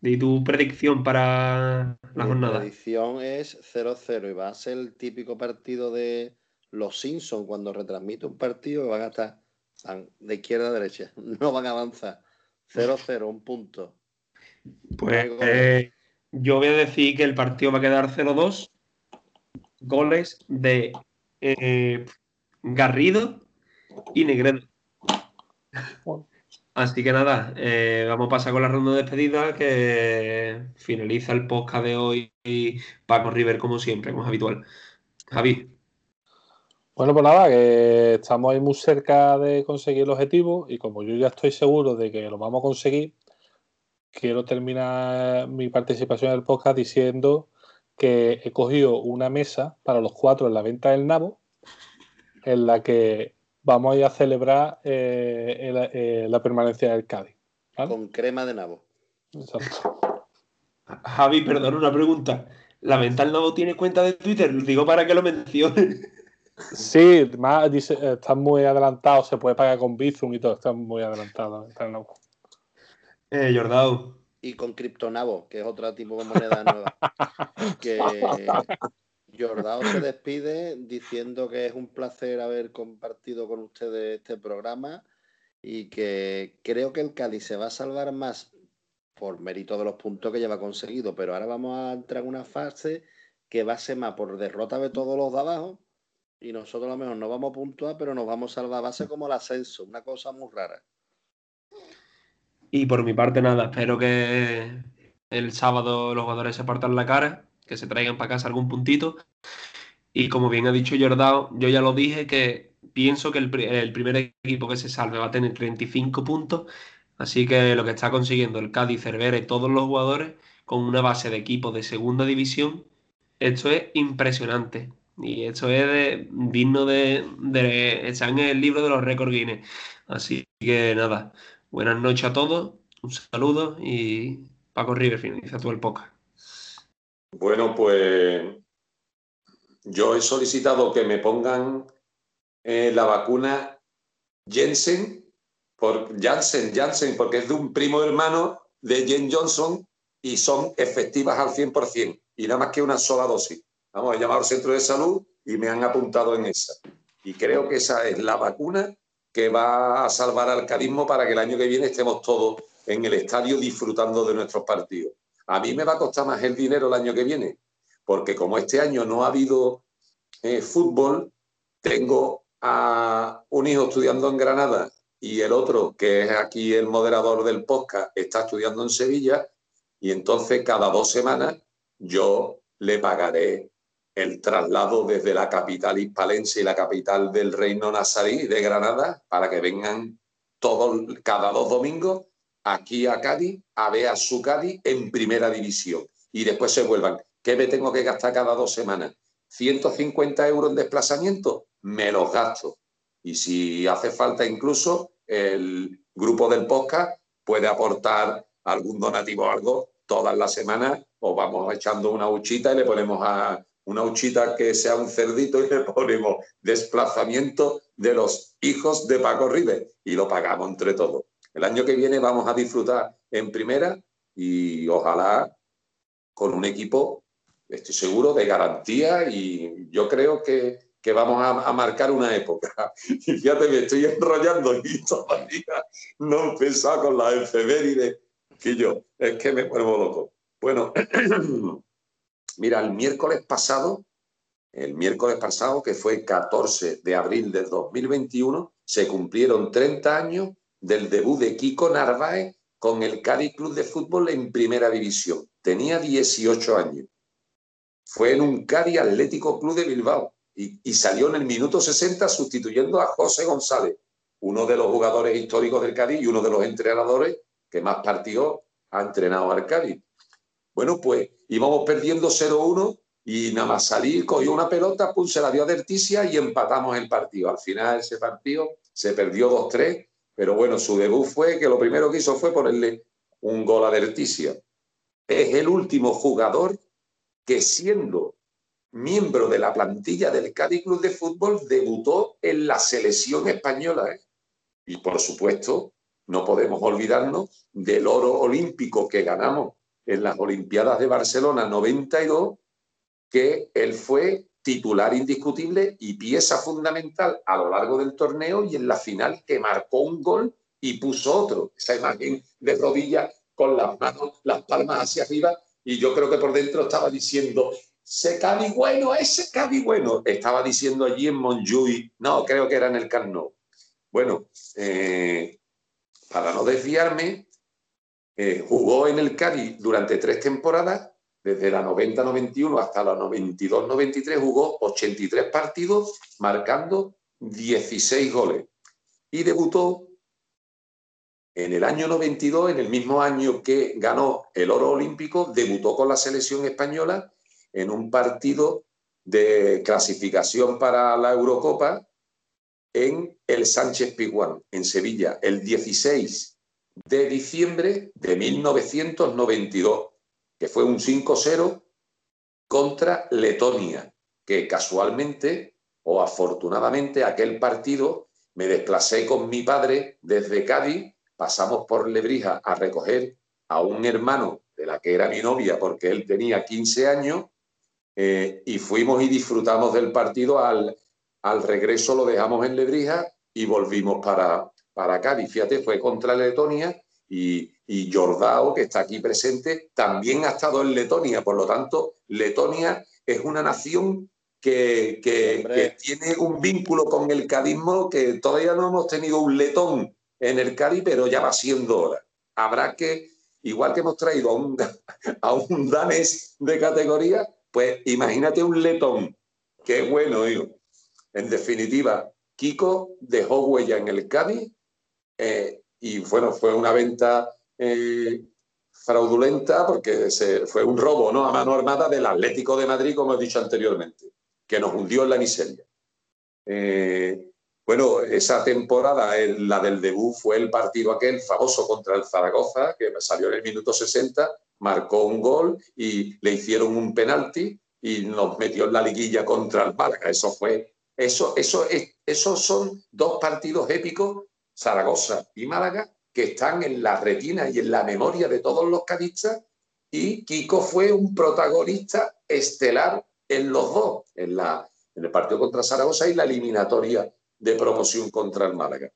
di tu predicción para la
Mi
jornada.
predicción es 0-0 y va a ser el típico partido de los Simpsons cuando retransmite un partido que van a estar de izquierda a derecha. No van a avanzar. 0-0, un punto.
Pues eh, yo voy a decir que el partido va a quedar 0-2. Goles de eh, Garrido y Negredo. Así que nada, eh, vamos a pasar con la ronda de despedida que finaliza el podcast de hoy y Paco River como siempre, como es habitual. Javi,
Bueno, pues nada, que estamos ahí muy cerca de conseguir el objetivo y como yo ya estoy seguro de que lo vamos a conseguir, quiero terminar mi participación en el podcast diciendo que he cogido una mesa para los cuatro en la venta del nabo en la que vamos a ir a celebrar eh, el- eh, la permanencia del Cádiz. ¿vale?
Con crema de nabo.
Exacto.
Javi, perdón, una pregunta. ¿La venta del Nabo tiene cuenta de Twitter? Digo para que lo mencione.
Sí, más dice, están muy adelantados, se puede pagar con Bizum y todo, están muy adelantados. está nabo.
Eh, Jordao.
Y con criptonabo, que es otro tipo de moneda nueva. que Jordao se despide diciendo que es un placer haber compartido con ustedes este programa y que creo que el Cali se va a salvar más por mérito de los puntos que lleva conseguido, pero ahora vamos a entrar en una fase que va a ser más por derrota de todos los de abajo y nosotros a lo mejor no vamos a puntuar, pero nos vamos a salvar. Va a ser como el ascenso, una cosa muy rara.
Y por mi parte, nada, espero que el sábado los jugadores se partan la cara, que se traigan para casa algún puntito. Y como bien ha dicho Jordao, yo ya lo dije que pienso que el, el primer equipo que se salve va a tener 35 puntos. Así que lo que está consiguiendo el Cádiz, Cervera y todos los jugadores con una base de equipo de segunda división, esto es impresionante. Y esto es de- digno de, de en el libro de los récords Guinness. Así que nada, buenas noches a todos, un saludo y Paco River finaliza todo el podcast.
Bueno, pues yo he solicitado que me pongan eh, la vacuna Jensen, por Janssen, Janssen, porque es de un primo hermano de Jen Johnson y son efectivas al 100% y nada más que una sola dosis. Vamos, he llamado al centro de salud y me han apuntado en esa. Y creo que esa es la vacuna que va a salvar al carismo para que el año que viene estemos todos en el estadio disfrutando de nuestros partidos. A mí me va a costar más el dinero el año que viene, porque como este año no ha habido eh, fútbol, tengo a un hijo estudiando en Granada y el otro, que es aquí el moderador del podcast, está estudiando en Sevilla, y entonces cada dos semanas yo le pagaré el traslado desde la capital hispalense y la capital del reino nazarí de Granada para que vengan todos, cada dos domingos aquí a Cádiz a ver a su Cádiz en primera división y después se vuelvan. ¿Qué me tengo que gastar cada dos semanas? ¿150 euros en desplazamiento? Me los gasto. Y si hace falta incluso, el grupo del podcast puede aportar algún donativo o algo todas las semanas o vamos echando una huchita y le ponemos a una huchita que sea un cerdito y le ponemos desplazamiento de los hijos de Paco River y lo pagamos entre todos. El año que viene vamos a disfrutar en primera y ojalá con un equipo, estoy seguro, de garantía y yo creo que, que vamos a, marcar una época. Y fíjate, me estoy enrollando y todavía no he empezado con la efeméride que yo, es que me vuelvo loco. Bueno, mira, el miércoles pasado, el miércoles pasado, que fue 14 de abril del 2021, se cumplieron 30 años del debut de Kiko Narváez con el Cádiz Club de Fútbol en Primera División. Tenía 18 años. Fue en un Cádiz Atlético Club de Bilbao y, salió en el minuto 60 sustituyendo a José González, uno de los jugadores históricos del Cádiz y uno de los entrenadores que más partidos ha entrenado al Cádiz. Bueno, pues íbamos perdiendo 0-1 y nada más salir, cogió una pelota, pum, se la dio a Derticia y empatamos el partido. Al final ese partido se perdió 2-3, pero bueno, su debut fue que lo primero que hizo fue ponerle un gol a Derticia. Es el último jugador que siendo miembro de la plantilla del Cádiz Club de Fútbol, debutó en la selección española. ¿eh? Y por supuesto, no podemos olvidarnos del oro olímpico que ganamos en las Olimpiadas de Barcelona 92, que él fue titular indiscutible y pieza fundamental a lo largo del torneo y en la final que marcó un gol y puso otro. Esa imagen de rodillas con las manos, las palmas hacia arriba y yo creo que por dentro estaba diciendo, ese Cádiz bueno, ese Cádiz bueno. Estaba diciendo allí en Montjuic, no, creo que era en el Carnot. Bueno, eh, para no desviarme, eh, jugó en el Cádiz durante tres temporadas, desde la 90-91 hasta la 92-93, jugó 83 partidos, marcando 16 goles. Y debutó en el año 92, en el mismo año que ganó el oro olímpico, debutó con la selección española en un partido de clasificación para la Eurocopa en el Sánchez Piguán, en Sevilla, el 16 de diciembre de 1992, que fue un 5-0 contra Letonia, que casualmente o afortunadamente aquel partido me desplacé con mi padre desde Cádiz, pasamos por Lebrija a recoger a un hermano de la que era mi novia porque él tenía 15 años eh, y fuimos y disfrutamos del partido al, al regreso lo dejamos en Lebrija y volvimos para, para Cádiz. Fíjate, fue contra Letonia y, y Jordao, que está aquí presente, también ha estado en Letonia. Por lo tanto, Letonia es una nación que, que, tiene un vínculo con el cadismo que todavía no hemos tenido un letón en el Cádiz, pero ya va siendo hora. Habrá que, igual que hemos traído a un, a un danés de categoría, pues imagínate un letón. Qué bueno, hijo. En definitiva, Kiko dejó huella en el Cádiz eh, y bueno, fue una venta eh, fraudulenta porque se, fue un robo ¿no? a mano armada del Atlético de Madrid, como he dicho anteriormente, que nos hundió en la miseria. Eh, bueno, esa temporada, la del debut, fue el partido aquel famoso contra el Zaragoza, que salió en el minuto 60, marcó un gol y le hicieron un penalti y nos metió en la liguilla contra el Málaga. Eso fue eso, eso, esos son dos partidos épicos, Zaragoza y Málaga, que están en la retina y en la memoria de todos los cadistas. Y Kiko fue un protagonista estelar en los dos, en, la, en el partido contra Zaragoza y la eliminatoria de promoción contra el Málaga.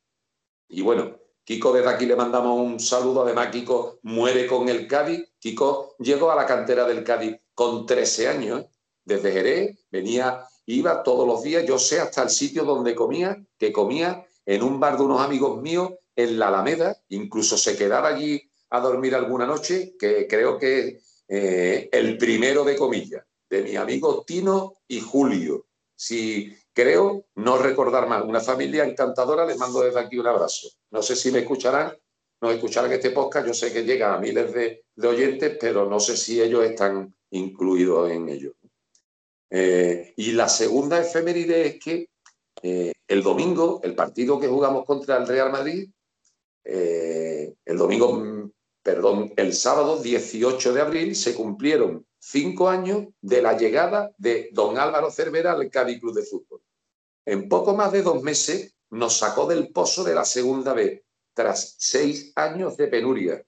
Y bueno, Kiko, desde aquí le mandamos un saludo. Además, Kiko muere con el Cádiz. Kiko llegó a la cantera del Cádiz con 13 años. ¿eh? Desde Jerez venía iba todos los días, yo sé hasta el sitio donde comía, que comía en un bar de unos amigos míos en la Alameda, incluso se quedaba allí a dormir alguna noche, que creo que eh, el primero de comillas, de mi amigo Tino y Julio. Si creo no recordar mal, una familia encantadora, les mando desde aquí un abrazo. No sé si me escucharán, no escucharán este podcast, yo sé que llega a miles de, de oyentes, pero no sé si ellos están incluidos en ello. Eh, y la segunda efeméride es que eh, el domingo, el partido que jugamos contra el Real Madrid, eh, el domingo, mm, perdón, el sábado 18 de abril se cumplieron cinco años de la llegada de don Álvaro Cervera al Cádiz Club de Fútbol. En poco más de dos meses nos sacó del pozo de la segunda vez, tras seis años de penuria.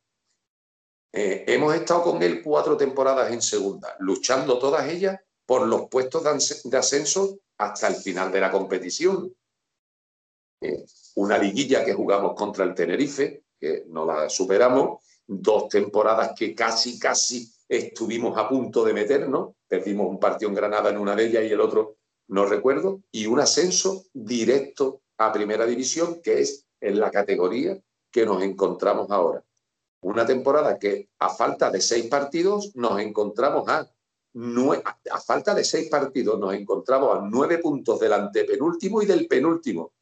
hemos estado con él cuatro temporadas en segunda, luchando todas ellas por los puestos de ascenso hasta el final de la competición. Eh, una liguilla que jugamos contra el Tenerife, que no la superamos, dos temporadas que casi, casi estuvimos a punto de meternos, perdimos un partido en Granada en una de ellas y el otro no recuerdo, y un ascenso directo a Primera División, que es en la categoría que nos encontramos ahora. Una temporada que a falta de seis partidos nos encontramos a a falta de seis partidos nos encontramos a nueve puntos del antepenúltimo y del penúltimo,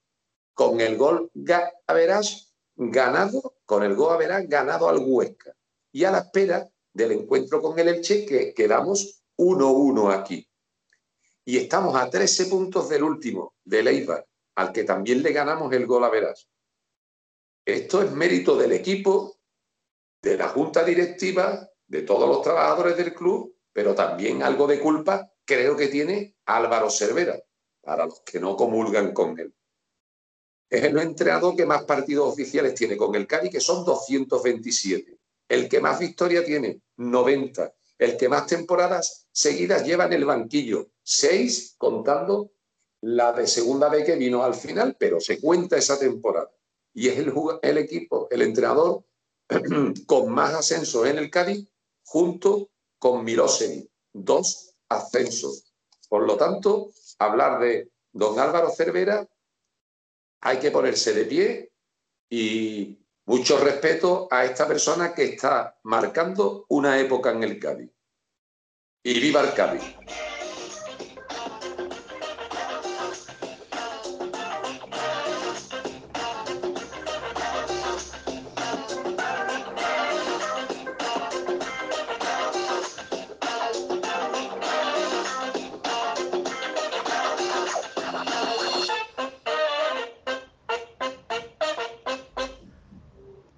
con el gol Gaverás ganado, con el gol Average ganado al Huesca. Y a la espera del encuentro con el Elche, que quedamos 1-1 aquí. Y estamos a 13 puntos del último, del Eibar, al que también le ganamos el gol Average. Esto es mérito del equipo, de la junta directiva, de todos los trabajadores del club pero también algo de culpa creo que tiene Álvaro Cervera, para los que no comulgan con él. Es el entrenador que más partidos oficiales tiene con el Cádiz, que son 227. El que más victoria tiene, 90. El que más temporadas seguidas lleva en el banquillo, 6 contando la de segunda vez que vino al final, pero se cuenta esa temporada. Y es el, equipo, el entrenador con más ascensos en el Cádiz, junto con Milosevic, dos ascensos. Por lo tanto, hablar de don Álvaro Cervera hay que ponerse de pie y mucho respeto a esta persona que está marcando una época en el Cádiz. Y viva el Cádiz.